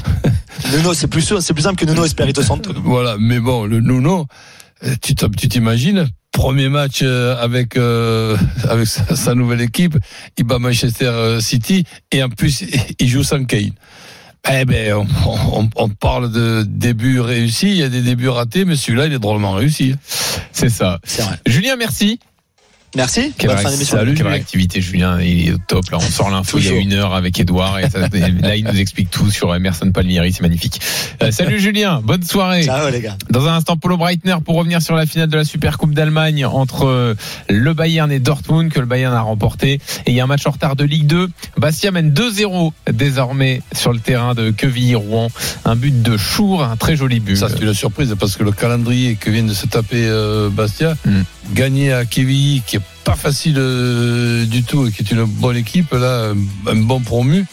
Nuno, c'est plus sûr, c'est plus simple que Nuno Espirito Santo. Voilà, mais bon, le Nuno, tu t'im- tu t'imagines, premier match euh, avec euh, avec sa, sa nouvelle équipe, il bat Manchester euh, City et en plus il joue sans Kane. Eh ben, on, on, on parle de débuts réussis, il y a des débuts ratés, mais celui-là, il est drôlement réussi. C'est ça. Vrai. Julien, merci. Merci. Quelle, Bonne fin réac-. Salut, quelle Julien. réactivité, Julien. Il est au top. Là, on sort l'info il y a une heure avec Edouard. Et ça- et là, il nous explique tout sur Emerson Palmieri. C'est magnifique. Euh, salut, Julien. Bonne soirée. Ciao les gars. Dans un instant, Polo Breitner pour revenir sur la finale de la Super Coupe d'Allemagne entre euh, le Bayern et Dortmund que le Bayern a remporté. Et il y a un match en retard de Ligue 2. Bastia mène 2-0 désormais sur le terrain de Quevilly-Rouen. Un but de Chour, un très joli but. Ça, c'est une surprise parce que le calendrier que vient de se taper euh, Bastia, Mm. gagner à Quevilly, qui est pas facile euh, du tout et qui est une bonne équipe, là, un bon promu,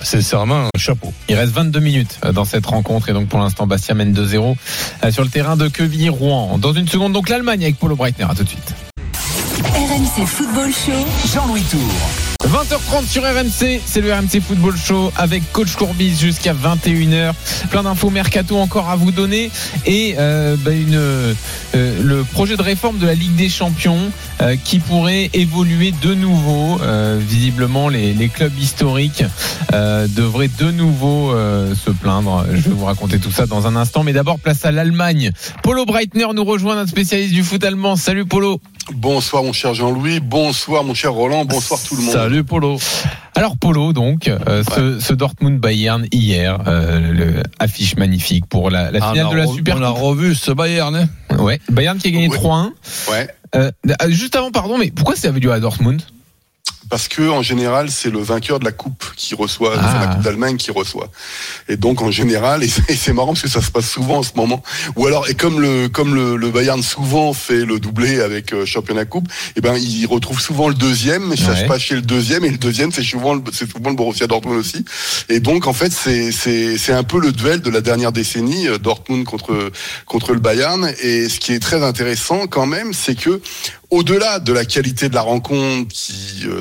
sincèrement, un chapeau. Il reste 22 minutes euh, dans cette rencontre et donc pour l'instant Bastia mène 2-0 euh, sur le terrain de Quevilly-Rouen. Dans une seconde donc l'Allemagne avec Polo Breitner. À tout de suite. RMC Football Show. Jean-Louis Tour. 20h30 sur RMC, c'est le RMC Football Show avec Coach Courbis jusqu'à 21h. Plein d'infos mercato encore à vous donner et euh, bah, euh, le projet de réforme de la Ligue des Champions euh, qui pourrait évoluer de nouveau. Visiblement, les, clubs historiques devraient de nouveau se plaindre. Je vais vous raconter tout ça dans un instant, mais d'abord place à l'Allemagne. Polo Breitner nous rejoint, notre spécialiste du foot allemand. Salut Polo. Bonsoir mon cher Jean-Louis, bonsoir mon cher Roland, bonsoir tout le monde. Salut Polo. Alors Polo, donc, euh, ce, ce Dortmund Bayern hier, euh, le affiche magnifique pour la, la Ah, finale de la Super On a revu ce Bayern. Hein Ouais, Bayern qui a gagné Oui. 3-1. Ouais, Euh, juste avant, pardon, mais pourquoi ça avait lieu à Dortmund? Parce que en général, c'est le vainqueur de la coupe qui reçoit, Ah. c'est la coupe d'Allemagne qui reçoit. Et donc en général, et c'est marrant parce que ça se passe souvent en ce moment. Ou alors, et comme le comme le, le Bayern souvent fait le doublé avec euh, championnat coupe, et ben il retrouve souvent le deuxième, mais ça se passe chez le deuxième et le deuxième c'est souvent le- c'est souvent le Borussia Dortmund aussi. Et donc en fait c'est c'est c'est un peu le duel de la dernière décennie euh, Dortmund contre contre le Bayern. Et ce qui est très intéressant quand même, c'est que au-delà de la qualité de la rencontre qui, euh,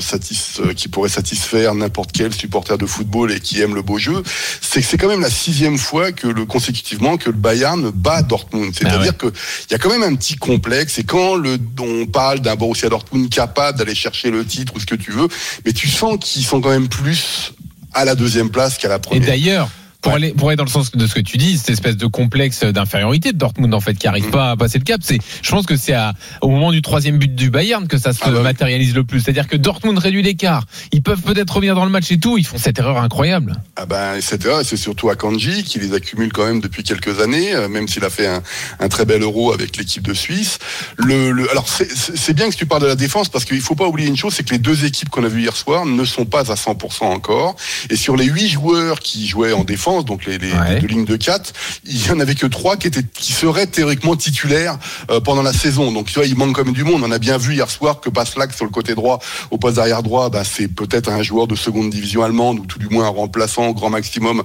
euh, qui pourrait satisfaire n'importe quel supporter de football et qui aime le beau jeu, c'est que c'est quand même la sixième fois que le consécutivement que le Bayern bat Dortmund. C'est-à-dire que il y a quand même un petit complexe. Et quand le, on parle d'un Borussia Dortmund capable d'aller chercher le titre ou ce que tu veux, mais tu sens qu'ils sont quand même plus à la deuxième place qu'à la Et première. d'ailleurs, pour, Ouais. aller, pour aller dans le sens de ce que tu dis, cette espèce de complexe d'infériorité de Dortmund en fait qui arrive Mm. pas à passer le cap, c'est, je pense que c'est à- au moment du troisième but du Bayern que ça se Ah bah oui. matérialise le plus. C'est-à-dire que Dortmund réduit l'écart. Ils peuvent peut-être revenir dans le match et tout. Ils font cette erreur incroyable. Ah ben, etc. Et c'est surtout Akanji qui les accumule quand même depuis quelques années, euh, même s'il a fait un, un très bel euro avec l'équipe de Suisse. Le, le- alors c'est bien que tu parles de la défense parce qu'il faut pas oublier une chose, c'est que les deux équipes qu'on a vues hier soir ne sont pas à 100% encore. Et sur les huit joueurs qui jouaient en défense, donc les, les, Ouais. les deux lignes de 4, il y en avait que trois qui étaient qui seraient théoriquement titulaires euh, pendant la saison. Donc tu vois, il manque quand même du monde. On a bien vu hier soir que Baslak sur le côté droit, au poste d'arrière droit, bah, c'est peut-être un joueur de seconde division allemande ou tout du moins un remplaçant au grand maximum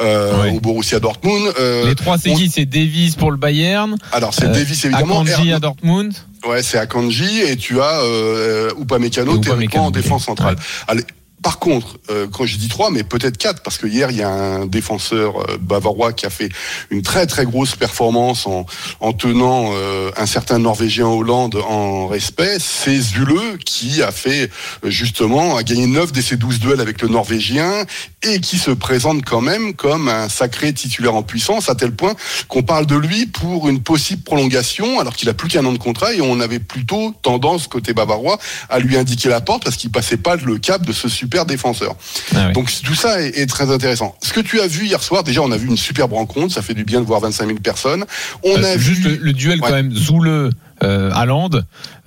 euh, Ouais. au Borussia Dortmund. Euh, Les trois, c'est on- qui? C'est Davis pour le Bayern, alors c'est Davis évidemment. Akanji à Dortmund. Ouais, c'est Akanji et tu as euh, Upamecano Et théoriquement Upamecano, en défense centrale. Allez, par contre, euh, quand je dis trois, mais peut-être quatre, parce que hier il y a un défenseur euh, bavarois qui a fait une très très grosse performance en, en tenant euh, un certain Norvégien Hollande en respect. C'est Zule qui a fait justement a gagné 9 de ses 12 duels avec le Norvégien et qui se présente quand même comme un sacré titulaire en puissance à tel point qu'on parle de lui pour une possible prolongation alors qu'il a plus qu'un an de contrat et on avait plutôt tendance côté bavarois à lui indiquer la porte parce qu'il passait pas le cap de ce super défenseur. Ah. Donc tout ça est, est très intéressant. Ce que tu as vu hier soir, déjà on a vu une superbe rencontre, ça fait du bien de voir 25 000 personnes. On a juste vu le, le duel Ouais. quand même Zoule euh, Haaland,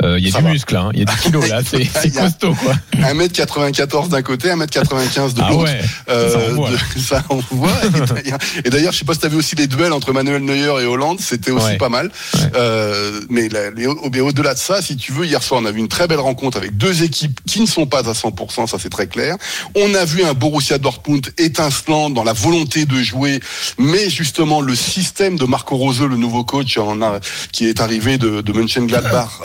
euh, il y a Ça du va. muscle, hein. il y a du kilo là, c'est costaud quoi. 1m94 d'un côté, 1m95 de Ah l'autre. ouais. Euh, Ça, on voit. Et d'ailleurs- je sais pas si tu as vu aussi les duels entre Manuel Neuer et Hollande, c'était aussi Ouais. pas mal. Ouais. Euh, mais mais au-delà de ça, si tu veux, hier soir, on a vu une très belle rencontre avec deux équipes qui ne sont pas à 100%, ça c'est très clair. On a vu un Borussia Dortmund étincelant dans la volonté de jouer, mais justement le système de Marco Rose, le nouveau coach en a- qui est arrivé de, de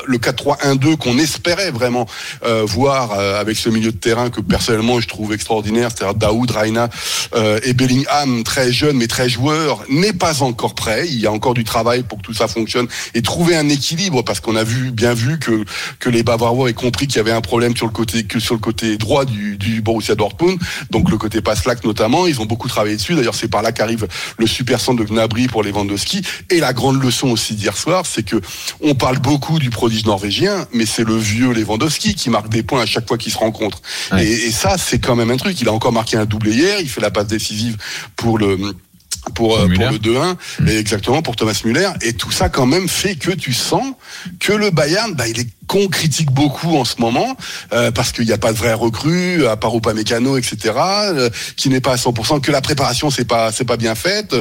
Le 4-3-1-2 qu'on espérait vraiment euh, voir euh, avec ce milieu de terrain que personnellement je trouve extraordinaire, c'est-à-dire Daoud, Reina euh, et Bellingham, très jeune mais très joueur, n'est pas encore prêt. Il y a encore du travail pour que tout ça fonctionne et trouver un équilibre parce qu'on a vu bien vu que que les Bavarois aient compris qu'il y avait un problème sur le côté que sur le côté droit du, du Borussia Dortmund, donc le côté Passlack notamment. Ils ont beaucoup travaillé dessus. D'ailleurs, c'est par là qu'arrive le super centre de Gnabry pour les Lewandowski. Et la grande leçon aussi d'hier soir, c'est que on parle beaucoup du prodige norvégien, mais c'est le vieux Lewandowski qui marque des points à chaque fois qu'ils se rencontrent. Ouais. Et, et ça, c'est quand même un truc. Il a encore marqué un doublé hier. Il fait la passe décisive pour le pour, euh, Pour pour Müller. le 2-1 et exactement pour Thomas Müller et tout ça quand même fait que tu sens que le Bayern bah, il est qu'on critique beaucoup en ce moment euh, parce qu'il n'y a pas de vrai recrue à part Upamecano etc euh, qui n'est pas à 100% que la préparation c'est pas c'est pas bien faite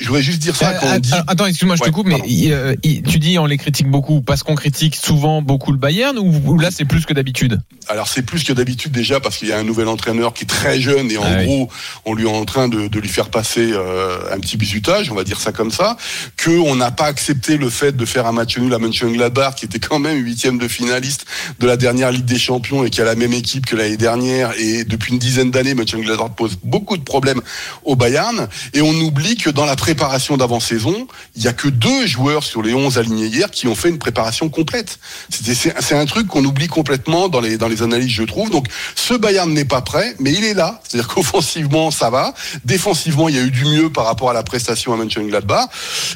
je voudrais juste dire ça Euh, quand on dit att- Attends, excuse-moi, je te coupe, mais pardon. il, il- tu dis on les critique beaucoup parce qu'on critique souvent beaucoup le Bayern ou, ou là c'est plus que d'habitude? Alors c'est plus que d'habitude déjà parce qu'il y a un nouvel entraîneur qui est très jeune et en Ah oui. gros on lui est en train de, de lui faire passer euh, un petit bisutage, on va dire ça comme ça, que on n'a pas accepté le fait de faire un match nul à Mönchengladbach qui était quand même huitième de finaliste de la dernière Ligue des Champions et qui a la même équipe que l'année dernière et depuis une dizaine d'années Mönchengladbach pose beaucoup de problèmes au Bayern et on oublie que dans la préparation d'avant-saison il y a que deux joueurs sur les 11 alignés hier qui ont fait une préparation complète. C'est un truc qu'on oublie complètement dans les, analyses, je trouve. Donc, ce Bayern n'est pas prêt, mais il est là. C'est-à-dire qu'offensivement, ça va. Défensivement, il y a eu du mieux par rapport à la prestation à Mönchengladbach.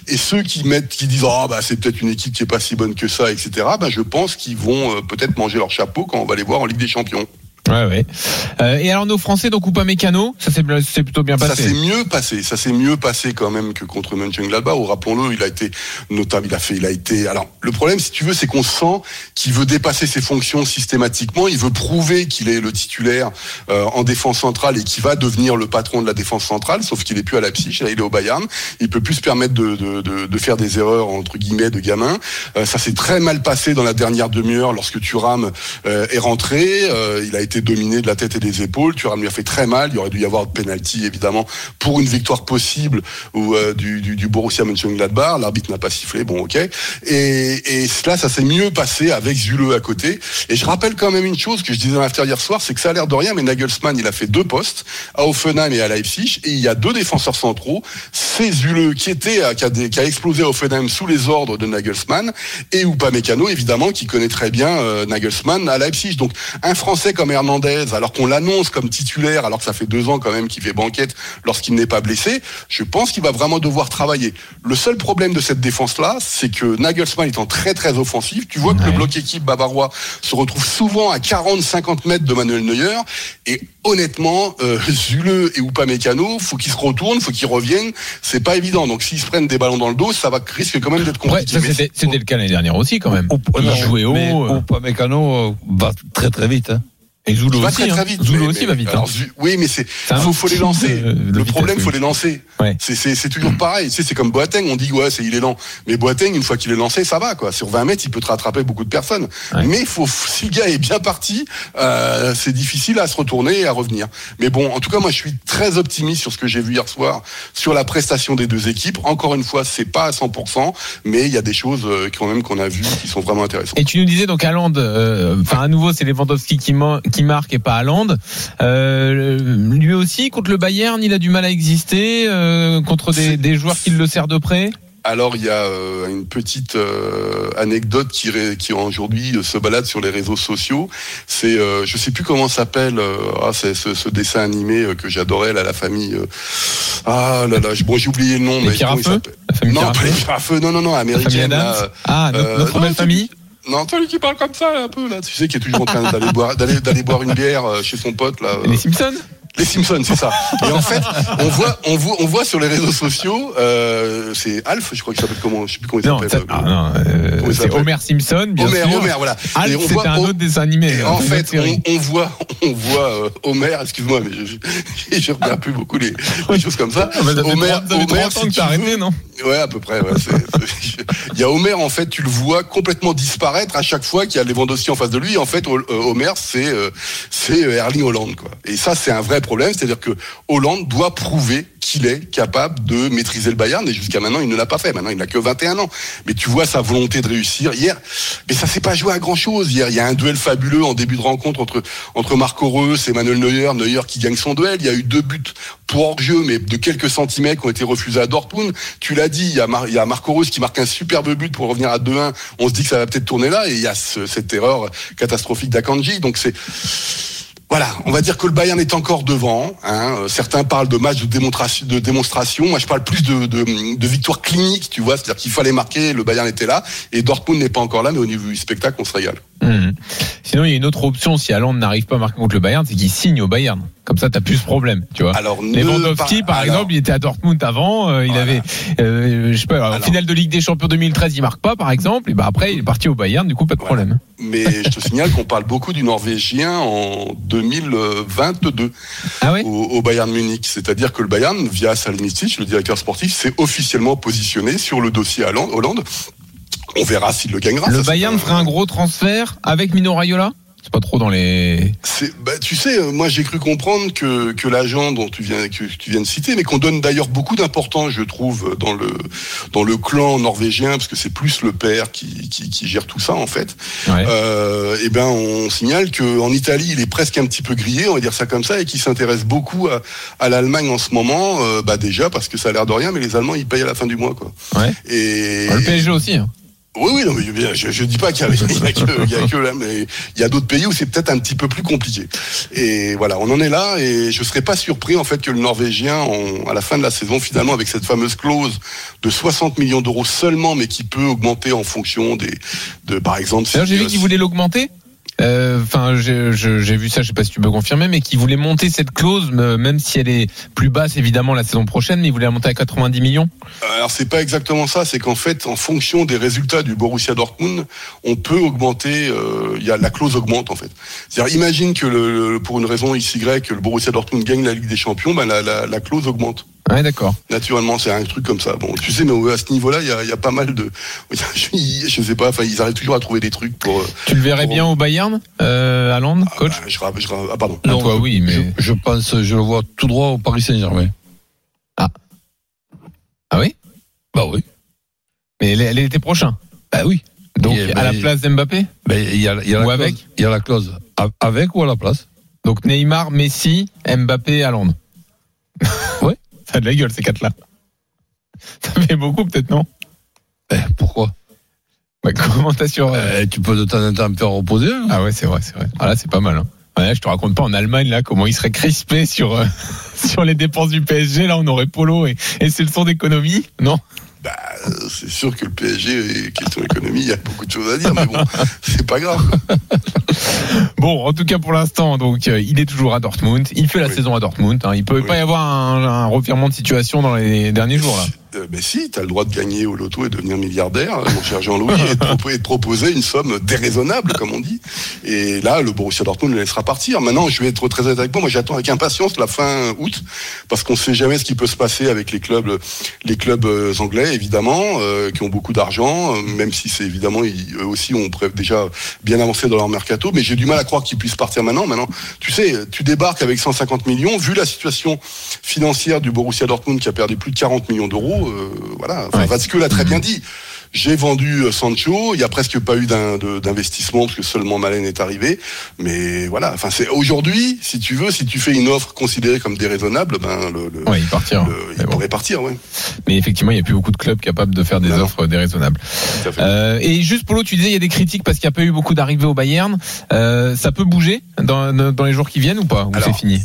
Et ceux qui disent, ah, bah, c'est peut-être une équipe qui est pas si bonne que ça, etc., bah, je pense qu'ils vont euh, peut-être manger leur chapeau quand on va les voir en Ligue des Champions. Ouais, ouais. Euh, et alors nos Français, donc ou pas mécano, ça s'est plutôt bien Ça s'est passé. mieux passé, ça s'est mieux passé quand même que contre Mönchengladbach. Où rappelons-le, il a été notable, il a fait, il a été. Alors le problème, si tu veux, c'est qu'on sent qu'il veut dépasser ses fonctions systématiquement. Il veut prouver qu'il est le titulaire euh, en défense centrale et qu'il va devenir le patron de la défense centrale. Sauf qu'il est plus à Leipzig, là il est au Bayern. Il peut plus se permettre de, de, de, de faire des erreurs entre guillemets de gamin. Euh, ça s'est très mal passé dans la dernière demi-heure lorsque Thuram euh, est rentré. Euh, il a été dominé de la tête et des épaules. Thuram lui a fait très mal. Il aurait dû y avoir de penalty évidemment pour une victoire possible ou euh, du, du, du Borussia Mönchengladbach. L'arbitre n'a pas sifflé. Bon, ok. Et, et là, ça s'est mieux passé avec Zule à côté. Et je rappelle quand même une chose que je disais dans l'after hier soir, c'est que ça a l'air de rien, mais Nagelsmann, il a fait deux postes à Offenheim et à Leipzig, et il y a deux défenseurs centraux. C'est Zule qui était, à- qui a, a explosé à Offenheim sous les ordres de Nagelsmann, et Upamecano, évidemment, qui connaît très bien euh, Nagelsmann à Leipzig. Donc, un Français comme Hernandez, alors qu'on l'annonce comme titulaire, alors que ça fait deux ans quand même qu'il fait banquette lorsqu'il n'est pas blessé, je pense qu'il va vraiment devoir travailler. Le seul problème de cette défense-là, c'est que Nagelsmann étant très très offensif, tu vois que le bloc équipe bavarois se retrouve souvent à 40-50 mètres de Manuel Neuer, et honnêtement, euh, Zule et Upamecano, faut qu'ils se retournent, faut qu'ils reviennent, c'est pas évident. Donc s'ils se prennent des ballons dans le dos, ça va risque quand même d'être compliqué. c'était le cas l'année dernière aussi quand même. Ou- Il non, jouait haut. euh, Upamecano euh, va très très vite. Hein. Et va aussi. très très hein. mais- aussi mais- va vite. alors, hein. Oui, mais c'est faut, faut les lancer. de- de le problème, faut les lancer. Ouais. C'est toujours pareil. Tu sais, c'est comme Boateng. On dit ouais, c'est il est lent. Mais Boateng, une fois qu'il est lancé, ça va quoi. Sur 20 mètres, il peut te rattraper beaucoup de personnes. Ouais. Mais faut si le gars est bien parti, euh, c'est difficile à se retourner et à revenir. Mais bon, en tout cas, moi, je suis très optimiste sur ce que j'ai vu hier soir sur la prestation des deux équipes. Encore une fois, c'est pas à 100%, mais il y a des choses euh, quand même qu'on a vues qui sont vraiment intéressantes. Et tu nous disais donc Haaland, euh, enfin à nouveau c'est Lewandowski qui, ma- qui marque et pas Haaland. Euh, lui aussi contre le Bayern, il a du mal à exister euh, contre des, joueurs qui le serrent de près. Alors il y a euh, une petite euh, anecdote qui, qui aujourd'hui euh, se balade sur les réseaux sociaux. C'est, je sais plus comment s'appelle, ah, c'est ce, ce dessin animé que j'adorais là, la famille. ah là là, je- bon j'ai oublié le nom. Les mais il La famille Non, pas les non non non, La famille américaine. Adams là. Ah, notre, notre non, belle famille Non, celui qui parle comme ça un peu là, tu sais, qui est toujours en train d'aller boire, d'aller, d'aller boire une bière euh, chez son pote là. euh, Les Simpsons? Les Simpsons, c'est ça. Et en fait, on voit, on voit, on voit sur les réseaux sociaux, euh, c'est Alf, je crois qu'il s'appelle comment, je sais plus comment il s'appelle. ah, non, euh, c'est Homer Simpson, bien Homer, sûr. Homer, voilà. Alf, c'était un autre dessin animé. Et en une fait, on, on voit, on voit euh, Homer, excuse-moi, mais je, je, je regarde plus beaucoup les, les choses comme ça. Ah, Homer, Homer, ans si que tu arrêté, non Ouais, à peu près. Ouais, il y a Homer, en fait, tu le vois complètement disparaître à chaque fois qu'il y a Lewandowski en face de lui. En fait, Homer, c'est c'est Erling Holland, quoi. Et ça, c'est un vrai problème, c'est-à-dire que Hollande doit prouver qu'il est capable de maîtriser le Bayern. Et jusqu'à maintenant, il ne l'a pas fait. Maintenant, il n'a que 21 ans. Mais tu vois sa volonté de réussir hier. Mais ça s'est pas joué à grand chose hier. Il y a un duel fabuleux en début de rencontre entre entre Marco Reus et Manuel Neuer. Neuer qui gagne son duel. Il y a eu deux buts pour hors-jeu, mais de quelques centimètres qui ont été refusés à Dortmund. Tu l'as dit, il y, a Mar- il y a Marco Reus qui marque un superbe but pour revenir à 2-1. On se dit que ça va peut-être tourner là, et il y a ce- cette erreur catastrophique d'Akanji. Donc c'est voilà, on va dire que le Bayern est encore devant. Hein. Euh, Certains parlent de match de démonstration, de. Moi, je parle plus de, de, de victoire clinique, tu vois. C'est-à-dire qu'il fallait marquer, le Bayern était là, et Dortmund n'est pas encore là, mais au niveau du spectacle, on se régale. Mhm. Sinon, il y a une autre option si Haaland n'arrive pas à marquer contre le Bayern, c'est qu'il signe au Bayern. Comme ça, t'as plus ce problème, tu vois. Alors, Lewandowski, par alors, exemple, il était à Dortmund avant. euh, il Voilà. avait, euh, je sais pas, en Alors. finale de Ligue des Champions 2013, il marque pas, par exemple. Et ben après, il est parti au Bayern. Du coup, pas de Voilà. problème. Mais je te signale qu'on parle beaucoup du Norvégien en 2022 Ah ouais. au, au Bayern Munich. C'est-à-dire que le Bayern, via Salinic, le directeur sportif, s'est officiellement positionné sur le dossier Hollande. Hollande. On verra s'il le gagnera. Le Bayern ferait un gros transfert avec Mino Raiola. C'est pas trop dans les. C'est, bah, tu sais, euh, moi j'ai cru comprendre que, que l'agent dont tu viens, que tu viens de citer, mais qu'on donne d'ailleurs beaucoup d'importance, je trouve, dans le, dans le clan norvégien, parce que c'est plus le père qui, qui, qui gère tout ça en fait. Ouais. Euh, et ben, on signale que en Italie, il est presque un petit peu grillé, on va dire ça comme ça, et qu'il s'intéresse beaucoup à, à l'Allemagne en ce moment. euh, bah déjà parce que ça a l'air de rien, mais les Allemands ils payent à la fin du mois, quoi. Ouais. Et Le PSG aussi. hein. Oui, oui, non, mais je, je dis pas qu'il y y a que, il y a que là, mais il y a d'autres pays où c'est peut-être un petit peu plus compliqué. Et voilà, on en est là, et je serais pas surpris en fait que le Norvégien, en- à la fin de la saison, finalement, avec cette fameuse clause de 60 millions d'euros seulement, mais qui peut augmenter en fonction des, de, par exemple. J'ai vu qu'il voulait l'augmenter. Euh, Enfin, j'ai vu ça, je sais pas si tu peux confirmer, mais qui voulait monter cette clause, euh, même si elle est plus basse évidemment la saison prochaine, mais il voulait la monter à 90 millions. Alors c'est pas exactement ça, c'est qu'en fait, en fonction des résultats du Borussia Dortmund, on peut augmenter. euh, la clause augmente en fait. C'est-à-dire, imagine que pour une raison XY, que le Borussia Dortmund gagne la Ligue des Champions, ben la clause augmente. Ouais, d'accord. Naturellement, c'est un truc comme ça. Bon, tu sais, mais à ce niveau-là, il y a, il y a pas mal de. Je, je sais pas. Enfin, ils arrivent toujours à trouver des trucs pour. euh, Tu le verrais bien au Bayern, euh, à Londres, ah, coach bah, je, je ah, pardon. Non, toi, oui, mais- je, je pense, je le vois tout droit au Paris Saint-Germain. Ah oui? Bah oui. Mais l'été prochain. Bah oui. Donc à la place d'Mbappé? Il y a, il y a la Ou clause- avec? Il y a la clause. Avec ou à la place? Donc Neymar, Messi, Mbappé à Londres. Ouais. Ça a de la gueule ces quatre-là. Ça fait beaucoup peut-être non? Ben, pourquoi? Comment t'assures euh, Eh, Tu peux de temps en temps me faire reposer. hein. Ah ouais, c'est vrai, c'est vrai. Ah là, c'est pas mal. Hein. Je te raconte pas en Allemagne là comment ils seraient crispés sur euh, sur les dépenses du PSG. Là, on aurait Polo et, et c'est le son d'économie. Non? Bah, c'est sûr que le PSG, question économie, il y a beaucoup de choses à dire, mais bon, c'est pas grave. Bon, en tout cas pour l'instant, donc euh, il est toujours à Dortmund. Il fait la Oui. saison à Dortmund. Hein. Il peut Oui. pas y avoir un, un revirement de situation dans les derniers jours là. Euh, mais si, tu as le droit de gagner au loto et devenir milliardaire, euh, mon cher Jean-Louis, et, de propo- et de proposer une somme déraisonnable, comme on dit. Et là, le Borussia Dortmund le laissera partir. Maintenant, je vais être très honnête avec moi. Moi, j'attends avec impatience la fin août, parce qu'on sait jamais ce qui peut se passer avec les clubs, les clubs euh, anglais, évidemment, euh, qui ont beaucoup d'argent, euh, même si c'est évidemment, ils, eux aussi ont déjà bien avancé dans leur mercato. Mais j'ai du mal à croire qu'ils puissent partir maintenant. Maintenant, tu sais, tu débarques avec 150 millions, vu la situation financière du Borussia Dortmund qui a perdu plus de 40 millions d'euros, voilà. Enfin, Ouais. Vatzke l'a très bien dit. J'ai vendu euh, Sancho, il n'y a presque pas eu d'investissement parce que seulement Malen est arrivé. Mais voilà, enfin c'est aujourd'hui, si tu veux, si tu fais une offre considérée comme déraisonnable, ben le, le- Ouais, il partira. le- il bon. pourrait partir, ouais. Mais effectivement, il y a plus beaucoup de clubs capables de faire des Non, offres déraisonnables. Euh, et juste Polo, tu disais il y a des critiques parce qu'il n'y a pas eu beaucoup d'arrivées au Bayern. Euh, ça peut bouger dans, dans les jours qui viennent ou pas Ou c'est fini?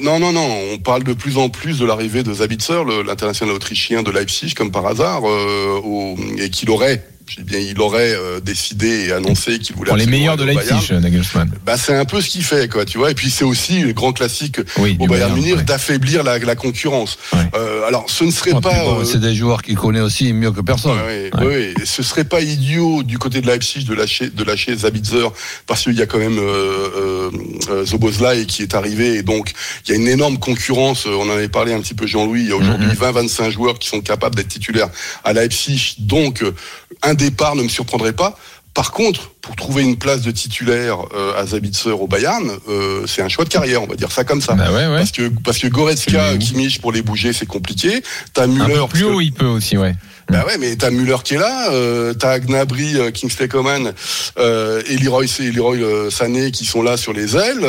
Non, non, non. On parle de plus en plus de l'arrivée de Zabitzer, l'international autrichien de Leipzig, comme par hasard, euh, et qu'il aurait, dis bien, il aurait euh, décidé et annoncé qu'il voulait Pour les meilleurs de. Leipzig, Nagelsmann. Bah, c'est un peu ce qu'il fait, quoi, tu vois. Et puis c'est aussi le grand classique Oui, au Bayern Munich ouais. d'affaiblir la, la concurrence. Ouais. Euh, alors, ce ne serait Oh, pas. bon, euh, C'est des joueurs qu'il connaît aussi mieux que personne. Ouais, ouais, ouais. Ce serait pas idiot du côté de Leipzig de lâcher, de lâcher Zabitzer parce qu'il y a quand même euh, euh, euh, Zoboslai qui est arrivé et donc il y a une énorme concurrence. Euh, On en avait parlé un petit peu Jean-Louis. Il y a aujourd'hui Mhm. 20-25 joueurs qui sont capables d'être titulaires à Leipzig. Donc euh, un départ ne me surprendrait pas. Par contre, pour trouver une place de titulaire euh, à Zabitzer au Bayern, euh, c'est un choix de carrière, on va dire ça comme ça. Bah ouais, ouais. Parce que parce que Goretzka, Kimmich pour les bouger, c'est compliqué. T'as Müller plus que- haut, il peut aussi, ouais. bah ouais, mais t'as Müller qui est là, euh, t'as Gnabry, euh, Kingsley Coman euh, et Leroy, et Leroy Sané qui sont là sur les ailes.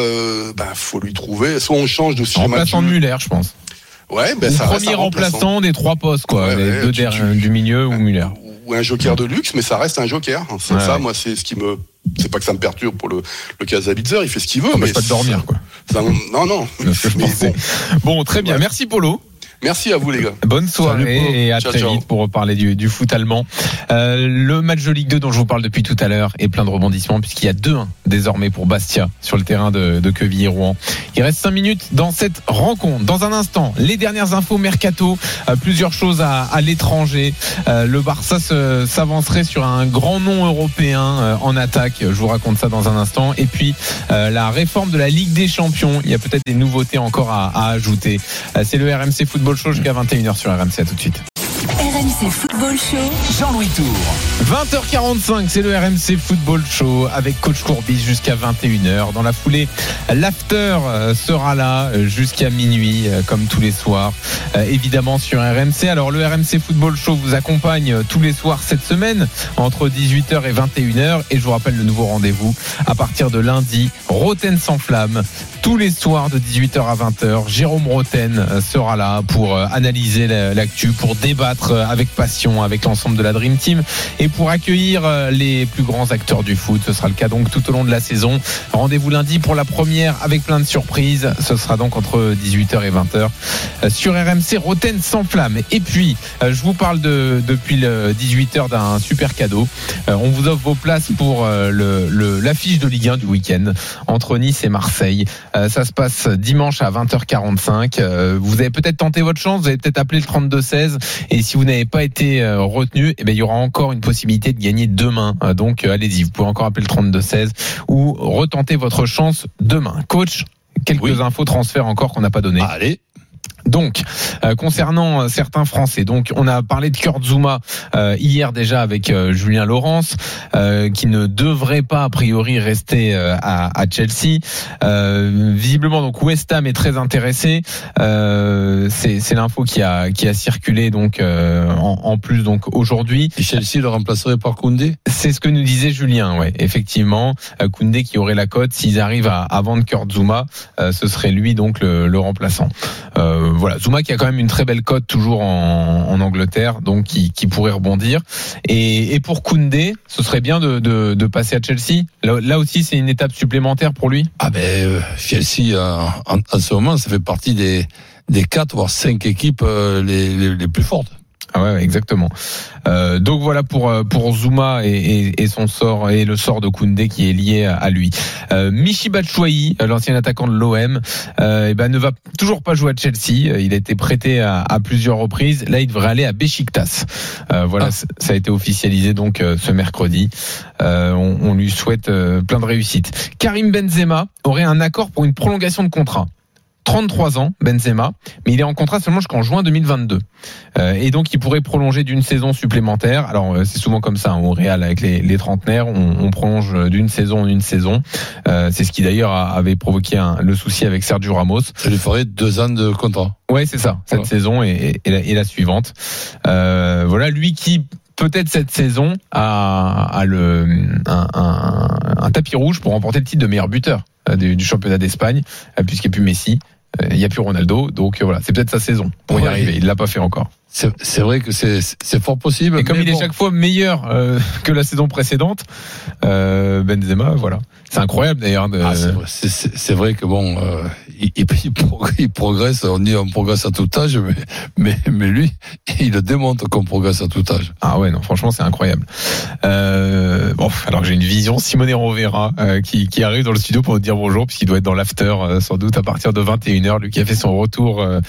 Bah faut lui trouver. Soit on change de schéma. Remplaçant de jeu. Muller, je pense. Ouais, ben ça premier remplaçant. remplaçant des trois postes, quoi. Ouais, les ouais, deux tu- derrière- tu- du milieu ou Muller. Ou un joker de luxe, mais ça reste un joker. C'est Ouais, ça, ouais. moi, c'est ce qui me. C'est pas que ça me perturbe pour le, le cas Zabitzer, il fait ce qu'il veut. Ça mais pas de dormir, quoi. ça- non, non. C'est Mais bon, Bon, très bien. Merci, Polo. Merci à vous, les gars. Bonne soirée Salut, et à Ciao, très ciao. vite pour reparler du, du foot allemand. Euh, le match de Ligue 2 dont je vous parle depuis tout à l'heure est plein de rebondissements puisqu'il y a 2-1 désormais pour Bastia sur le terrain de, de Quevilly-Rouen. Il reste 5 minutes dans cette rencontre. Dans un instant, les dernières infos mercato, euh, plusieurs choses à, à l'étranger. Euh, le Barça s'avancerait sur un grand nom européen euh, en attaque. Je vous raconte ça dans un instant. Et puis euh, la réforme de la Ligue des Champions. Il y a peut-être des nouveautés encore à, à ajouter. Euh, C'est le RMC Football Show jusqu'à 21h sur RMC. À tout de suite. RMC Football. Jean-Louis Tour. 20h45, c'est le RMC Football Show avec Coach Courbis jusqu'à 21h. Dans la foulée, l'after euh, sera là euh, jusqu'à minuit, euh, comme tous les soirs, évidemment sur RMC. Alors le RMC Football Show vous accompagne tous les soirs cette semaine entre 18h et 21h. Et je vous rappelle le nouveau rendez-vous à partir de lundi, Roten sans flamme. tous les soirs de 18h à 20h. Jérôme Roten sera là pour analyser la- l'actu, pour débattre avec passion avec l'ensemble de la Dream Team et pour accueillir euh, les plus grands acteurs du foot. Ce sera le cas donc tout au long de la saison. Rendez-vous lundi pour la première avec plein de surprises. Ce sera donc entre 18h et 20h euh, sur RMC Roten sans flamme. Et puis, euh, je vous parle de, depuis le 18h d'un super cadeau. On vous offre vos places pour euh, le- l'affiche de Ligue 1 du week-end entre Nice et Marseille. Ça se passe dimanche à 20h45. Euh, Vous avez peut-être tenté votre chance, vous avez peut-être appelé le 32-16 et si vous n'avez pas été euh, eh ben, il y aura encore une possibilité de gagner demain. Euh, Donc euh, allez-y, vous pouvez encore appeler le 32-16 ou retenter votre chance demain. Coach, quelques Oui. infos transferts encore qu'on n'a pas donné. Allez. Donc, euh, concernant euh, certains Français, donc on a parlé de Kurt Zuma euh, hier déjà avec euh, Julien Laurence, euh, qui ne devrait pas a priori rester euh, à, à Chelsea. Euh, visiblement, donc West Ham est très intéressé. Euh, c'est l'info qui a qui a circulé donc euh, en, en plus donc aujourd'hui. Et Chelsea le remplacerait par Koundé? C'est ce que nous disait Julien, ouais, effectivement. Koundé qui aurait la cote, s'ils arrivent à, à vendre Kurt Zuma, euh, ce serait lui donc le, le remplaçant. Euh, voilà, Zuma qui a quand même une très belle cote toujours en, en Angleterre, donc qui, qui pourrait rebondir. Et, et pour Koundé, ce serait bien de, de, de passer à Chelsea. Là, là aussi, c'est une étape supplémentaire pour lui. Ah ben euh, Chelsea euh, en, en ce moment ça fait partie des des quatre voire cinq équipes euh, les, les, les plus fortes. Ah ouais, exactement. Euh, donc voilà pour euh, pour Zuma et, et, et son sort et le sort de Koundé qui est lié à, à lui. Euh, Michi Batshuayi, l'ancien attaquant de l'OM, euh, eh ben ne va toujours pas jouer à Chelsea. Il a été prêté à, à plusieurs reprises. Là, il devrait aller à Besiktas. Euh, voilà, Ah. ça a été officialisé donc euh, ce mercredi. Euh, on, on lui souhaite plein de réussite. Karim Benzema aurait un accord pour une prolongation de contrat. 33 ans, Benzema, mais il est en contrat seulement jusqu'en juin 2022. Euh, et donc, il pourrait prolonger d'une saison supplémentaire. Alors, euh, c'est souvent comme ça hein, au Real avec les, les trentenaires, on, on prolonge d'une saison en une saison. Euh, c'est ce qui d'ailleurs avait provoqué un- le souci avec Sergio Ramos. Ça lui ferait deux ans de contrat. Ouais, c'est ça. Cette Voilà. saison et, et la, et la suivante. Euh, voilà, lui qui peut-être cette saison a, a le un, un- un tapis rouge pour remporter le titre de meilleur buteur du, du championnat d'Espagne, puisqu'il n'y a plus Messi. Euh, Il n'y a plus Ronaldo, donc euh, voilà, c'est peut-être sa saison pour y arriver. Il l'a pas fait encore. C'est vrai que c'est fort possible. Et comme mais il est chaque fois meilleur euh, que la saison précédente, euh, Benzema, voilà, c'est incroyable d'ailleurs. De... Ah, c'est vrai, que bon, euh, il, il, il prog- il progresse. On dit on progresse à tout âge, mais mais, mais lui, il le démontre qu'on progresse à tout âge. Ah ouais, non, franchement, c'est incroyable. Euh, bon, alors j'ai une vision, Simone Rovera euh, qui, qui arrive dans le studio pour nous dire bonjour, puisqu'il doit être dans l'after euh, sans doute à partir de 21h, lui qui a fait son retour euh,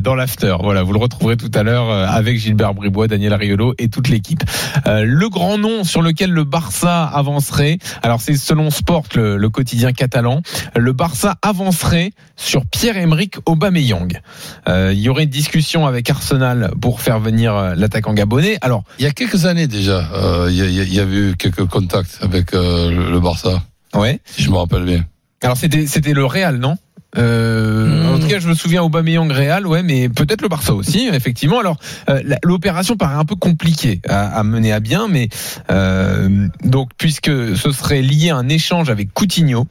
dans l'after. Voilà, vous le retrouverez tout à l'heure avec Gilbert Bribois, Daniel Ariolo et toute l'équipe. Le grand nom sur lequel le Barça avancerait, alors c'est selon Sport, le, le quotidien catalan, le Barça avancerait sur Pierre-Emerick Aubameyang. Euh, il y aurait une discussion avec Arsenal pour faire venir euh, l'attaquant gabonais. Alors, Il y a quelques années déjà, euh, il y, a- il y a- eu quelques contacts avec euh, le, Barça, ouais. si je me rappelle bien. Alors c'était c'était le Real, non? Euh, Hmm. En tout cas, je me souviens Aubameyang Real, ouais, mais peut-être le Barça aussi, effectivement. Alors euh, l'opération paraît un peu compliquée à, à mener à bien, mais euh, donc puisque ce serait lié à un échange avec Coutinho.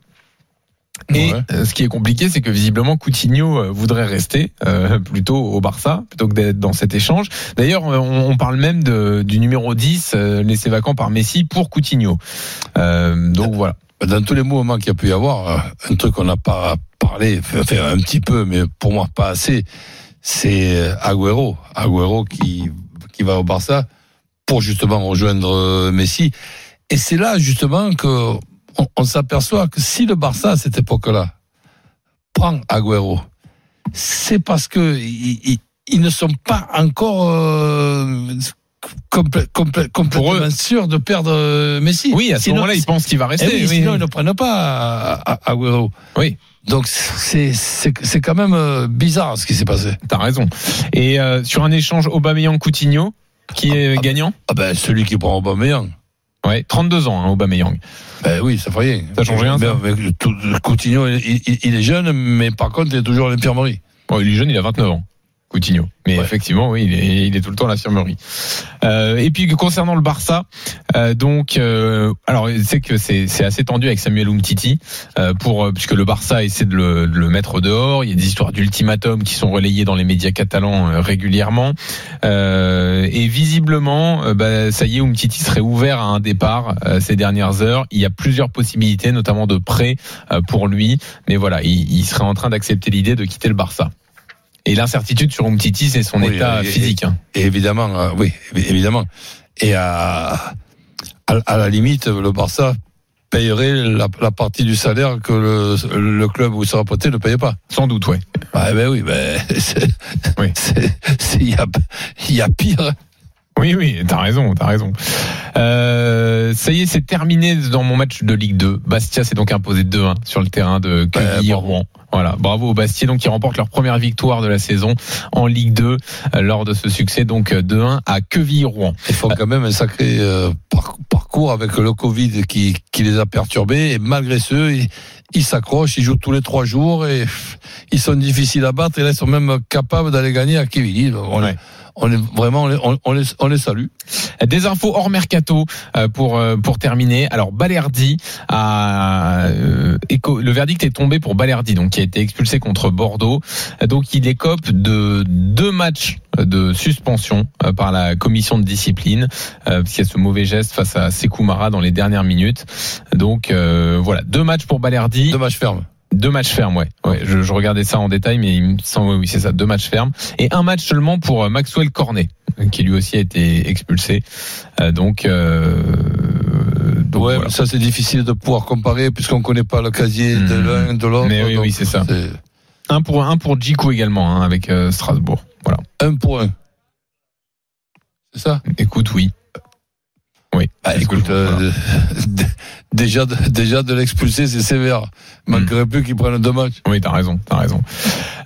Et Ouais. euh, ce qui est compliqué, c'est que visiblement Coutinho euh, voudrait rester euh, plutôt au Barça plutôt que d'être dans cet échange. D'ailleurs, on, on parle même de, du numéro 10 euh, laissé vacant par Messi pour Coutinho. Euh, donc voilà. Dans tous les mouvements qu'il y a pu y avoir, euh, un truc qu'on n'a pas parlé, enfin un petit peu, mais pour moi pas assez, c'est Agüero. Agüero qui, qui va au Barça pour justement rejoindre Messi. Et c'est là justement que on, on s'aperçoit que si le Barça à cette époque-là prend Agüero, c'est parce que ils, ne sont pas encore euh, complè- complè- complètement sûrs de perdre euh, Messi. Oui, à ce moment-là, ils pensent qu'il va eh rester. oui, oui, sinon, oui. ils ne prennent pas à- Agüero. Oui. Donc, c'est, quand même euh, bizarre ce qui s'est passé. T'as raison. Et euh, sur un échange Aubameyang-Coutinho, qui est ah, gagnant? Ah ben, celui qui prend Aubameyang. Ouais, 32 ans, hein, Aubameyang. Ben oui, ça rien. Ça change rien, ça. tout- Coutinho, il, il- il est jeune, mais par contre, il est toujours à l'infirmerie. Bon, il est jeune, il a 29 ans. Coutinho. Mais Ouais. effectivement, oui, il est, il est tout le temps à l'infirmerie. Euh, et puis concernant le Barça, euh, donc, euh, alors c'est que c'est assez tendu avec Samuel Umtiti euh, pour euh, puisque le Barça essaie de le, de le mettre dehors. Il y a des histoires d'ultimatum qui sont relayées dans les médias catalans euh, régulièrement. Euh, et visiblement, bah, ça y est, Umtiti serait ouvert à un départ euh, ces dernières heures. Il y a plusieurs possibilités, notamment de prêt euh, pour lui. Mais voilà, il, il serait en train d'accepter l'idée de quitter le Barça. Et l'incertitude sur Umtiti, c'est son Oui, état et- physique. hein. Et évidemment, euh, oui, évi- évidemment. Et à, à, à la limite, le Barça payerait la, la partie du salaire que le, le club où il sera prêté ne payait pas. Sans doute, ouais. Ah ben oui, ben Oui. il y a, y a pire. Oui, oui, t'as raison, t'as raison. Euh, ça y est, c'est terminé dans mon match de Ligue 2. Bastia s'est donc imposé 2-1 sur le terrain de Quevilly-Rouen. Voilà, bravo aux Bastiais donc qui remportent leur première victoire de la saison en Ligue 2 euh, lors de ce succès donc euh, 2-1 à Quevilly-Rouen. Ils font quand même un sacré euh, par- parcours avec le Covid qui, qui les a perturbés. Et malgré ce, ils ils s'accrochent, ils jouent tous les trois jours et ils sont difficiles à battre. Et là, ils sont même capables d'aller gagner à Quevilly. On, Ouais. On est vraiment, on les, on, les, on les salue. Des infos hors mercato euh, pour euh, pour terminer. Alors Balerdi a euh, éco- le verdict est tombé pour Balerdi donc qui a été expulsé contre Bordeaux. Donc il écope de deux matchs de suspension euh, par la commission de discipline parce qu'il y a ce mauvais geste face à Sekou Mara dans les dernières minutes. Donc euh, voilà, deux matchs pour Balerdi. Deux matchs fermes. Deux matchs fermes, ouais. ouais je, je regardais ça en détail, mais il me semble, oui, c'est ça, deux matchs fermes. Et un match seulement pour euh, Maxwell Cornet, qui lui aussi a été expulsé. Euh, donc, euh, donc ouais, voilà. mais ça c'est difficile de pouvoir comparer puisqu'on connaît pas le casier de Mhm. l'un de l'autre. Mais oui, oui, c'est ça. Un pour un pour Djikou également, hein, avec euh, Strasbourg. Voilà. Un pour un. C'est ça? Écoute, oui. Oui. Bah, écoute, euh, déjà, de- déjà de l'expulser, c'est sévère. Il manquerait plus qu'il prenne deux matchs. Oui, t'as raison, t'as raison.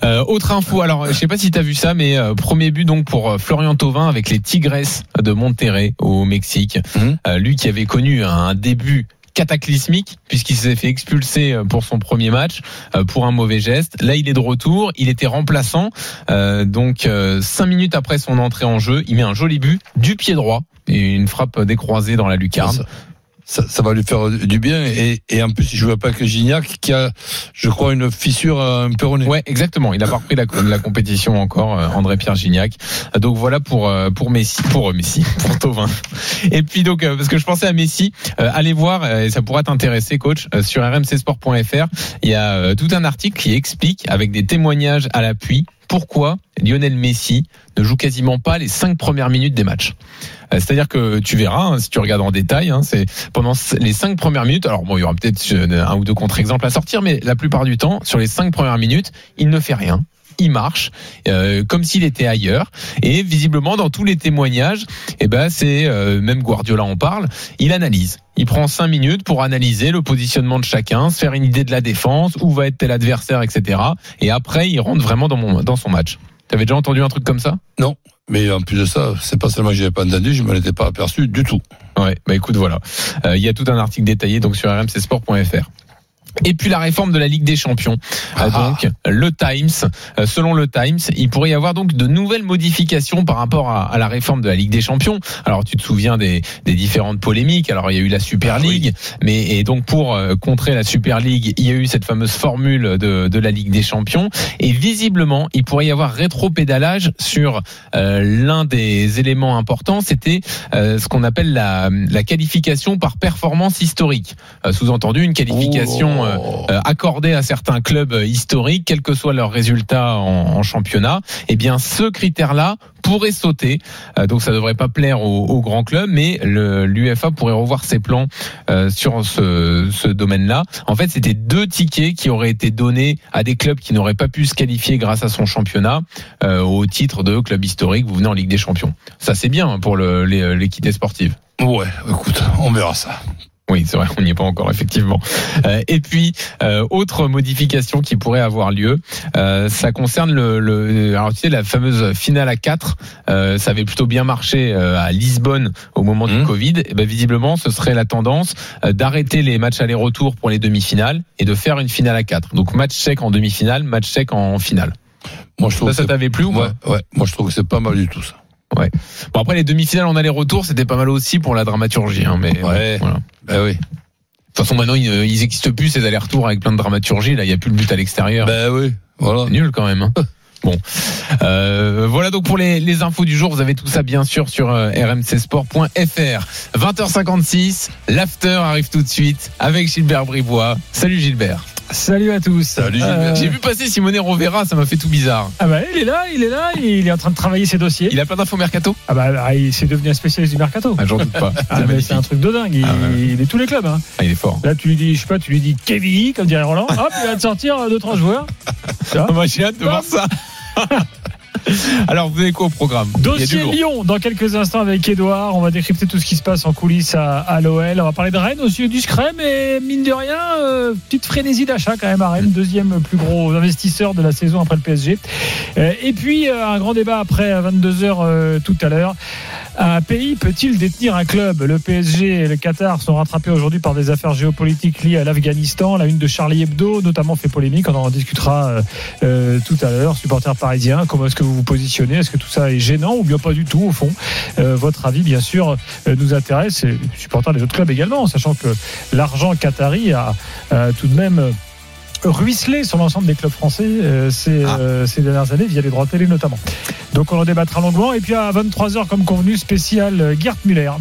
Euh, autre info, alors je sais pas si t'as vu ça, mais euh, premier but donc pour euh, Florian Thauvin avec les Tigresses de Monterrey au Mexique. Euh, lui qui avait connu un début cataclysmique puisqu'il s'est fait expulser euh, pour son premier match pour un mauvais geste. Là, il est de retour, il était remplaçant. Euh, donc euh, cinq minutes après son entrée en jeu, il met un joli but du pied droit et une frappe décroisée dans la lucarne. Ça, ça, va lui faire du bien. Et, et en plus, il jouait pas avec Gignac, qui a, je crois, une fissure à un péroné. Ouais, exactement. Il a pas repris la, la compétition encore, euh, André Pierre Gignac. Euh, Donc voilà pour euh, pour Messi, pour euh, Messi, pour Tovin. Et puis donc euh, parce que je pensais à Messi, euh, allez voir, euh, et ça pourra t'intéresser, coach, euh, sur rmcsport.fr. Il y a euh, tout un article qui explique avec des témoignages à l'appui pourquoi Lionel Messi ne joue quasiment pas les cinq premières minutes des matchs. Euh, C'est-à-dire que tu verras, hein, si tu regardes en détail, hein, c'est pendant les cinq premières minutes. Alors bon, il y aura peut-être euh, un ou deux contre-exemples à sortir, mais la plupart du temps, sur les cinq premières minutes, il ne fait rien. Il marche euh, comme s'il était ailleurs et visiblement dans tous les témoignages, eh ben c'est euh, même Guardiola en parle. Il analyse. Il prend cinq minutes pour analyser le positionnement de chacun, se faire une idée de la défense, où va être tel adversaire, etc. Et après, il rentre vraiment dans, mon, dans son match. T'avais déjà entendu un truc comme ça? Mais en plus de ça, c'est pas seulement que j'avais pas entendu, je m'en étais pas aperçu du tout. Ouais, bah écoute, voilà. Euh, Il y a tout un article détaillé donc sur rmcsport.fr. Et puis la réforme de la Ligue des Champions. Euh, Ah. donc le Times, euh, selon le Times, il pourrait y avoir donc de nouvelles modifications par rapport à, à la réforme de la Ligue des Champions. Alors tu te souviens des, des différentes polémiques. Alors il y a eu la Super Ah oui. League, mais et donc pour euh, contrer la Super League, il y a eu cette fameuse formule de, de la Ligue des Champions. Et visiblement, il pourrait y avoir rétro-pédalage sur euh, l'un des éléments importants. C'était euh, ce qu'on appelle la, la qualification par performance historique. Sous-entendu, une qualification euh, Oh. accordée à certains clubs historiques, quels que soient leurs résultats en, championnat. Eh bien, ce critère-là pourrait sauter. Euh, donc, ça devrait pas plaire aux, grands clubs, mais l'UFA pourrait revoir ses plans euh, sur ce, domaine-là. En fait, c'était deux tickets qui auraient été donnés à des clubs qui n'auraient pas pu se qualifier grâce à son championnat au titre de club historique. Vous venez en Ligue des Champions. Ça, c'est bien pour l'équité sportive. Ouais, écoute, on verra ça. Oui, c'est vrai, on n'y est pas encore, effectivement. Euh, et puis, euh, autre modification qui pourrait avoir lieu, euh, ça concerne le, le, alors tu sais, la fameuse finale à 4, euh, ça avait plutôt bien marché à Lisbonne au moment du Mhm. Covid. Et ben, visiblement, ce serait la tendance d'arrêter les matchs aller-retour pour les demi-finales et de faire une finale à 4. Donc match sec en demi-finale, match sec en finale. Moi, je trouve Ça, t'avait plu ou ouais. Moi, je trouve que c'est pas mal du tout, ça. Bon, après, les demi-finales en aller-retour, c'était pas mal aussi pour la dramaturgie. Hein, mais Ouais. voilà. Ben oui. De toute façon, maintenant, ils, ils existent plus, ces allers-retours avec plein de dramaturgie. Là, il n'y a plus le but à l'extérieur. Ben oui. Voilà. C'est nul quand même. hein. Bon, Euh, voilà donc pour les, les infos du jour. Vous avez tout ça bien sûr sur euh, rmcsport.fr. 20h56, l'after arrive tout de suite avec Gilbert Bribois. Salut Gilbert. Salut à tous. Salut, Gilbert. J'ai vu passer Simone Rovera, ça m'a fait tout bizarre. Ah bah il est là, il est là, il est en train de travailler ses dossiers. Il a plein d'infos mercato Ah bah ah, il s'est devenu un spécialiste du mercato. ah, J'en doute pas. Ah, C'est mais magnifique. c'est un truc de dingue. Il, Ah ouais. il est tous les clubs. Hein. Ah, il est fort. Là tu lui dis, je sais pas, tu lui dis Kevin, comme dirait Roland. Hop, il va te sortir deux trois joueurs. Moi j'ai hâte de voir ça. Alors vous avez quoi au programme? Dossier. Lyon dans quelques instants avec Edouard. On va décrypter tout ce qui se passe en coulisses à, à l'OL. On va parler de Rennes aussi discret, mais mine de rien, euh, petite frénésie d'achat quand même à Rennes, deuxième plus gros investisseur de la saison après le PSG. Euh, et puis euh, un grand débat après 22 h tout à l'heure. Un pays peut-il détenir un club? Le PSG et le Qatar sont rattrapés aujourd'hui par des affaires géopolitiques liées à l'Afghanistan. La une de Charlie Hebdo notamment fait polémique. On en discutera tout à l'heure. Supporter parisien, comment est-ce que vous vous positionnez Est-ce que tout ça est gênant ou bien pas du tout au fond Euh, Votre avis, bien sûr, euh, nous intéresse et supporters des autres clubs également, sachant que l'argent qatari a, a tout de même euh, ruisselé sur l'ensemble des clubs français euh, ces, Ah. euh, ces dernières années via les droits télé notamment. Donc on en débattra longuement. Et puis à 23h, comme convenu, spécial euh, Gert Müller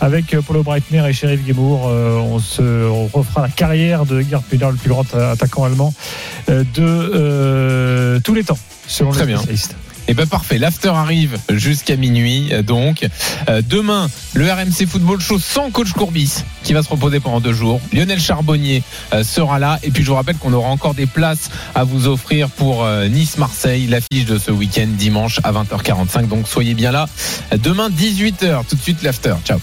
avec Paulo Breitner et Sheriff Gemour. On, se, on refera la carrière de Gert Müller, le plus grand attaquant allemand de tous les temps, selon Très les bien. Et ben parfait, l'after arrive jusqu'à minuit. euh, Donc Euh, demain, le RMC Football Show sans coach Courbis qui va se reposer pendant deux jours. Lionel Charbonnier euh, sera là. Et puis je vous rappelle qu'on aura encore des places à vous offrir pour Nice-Marseille, l'affiche de ce week-end dimanche à 20h45. Donc soyez bien là. Demain 18h, tout de suite l'after. Ciao.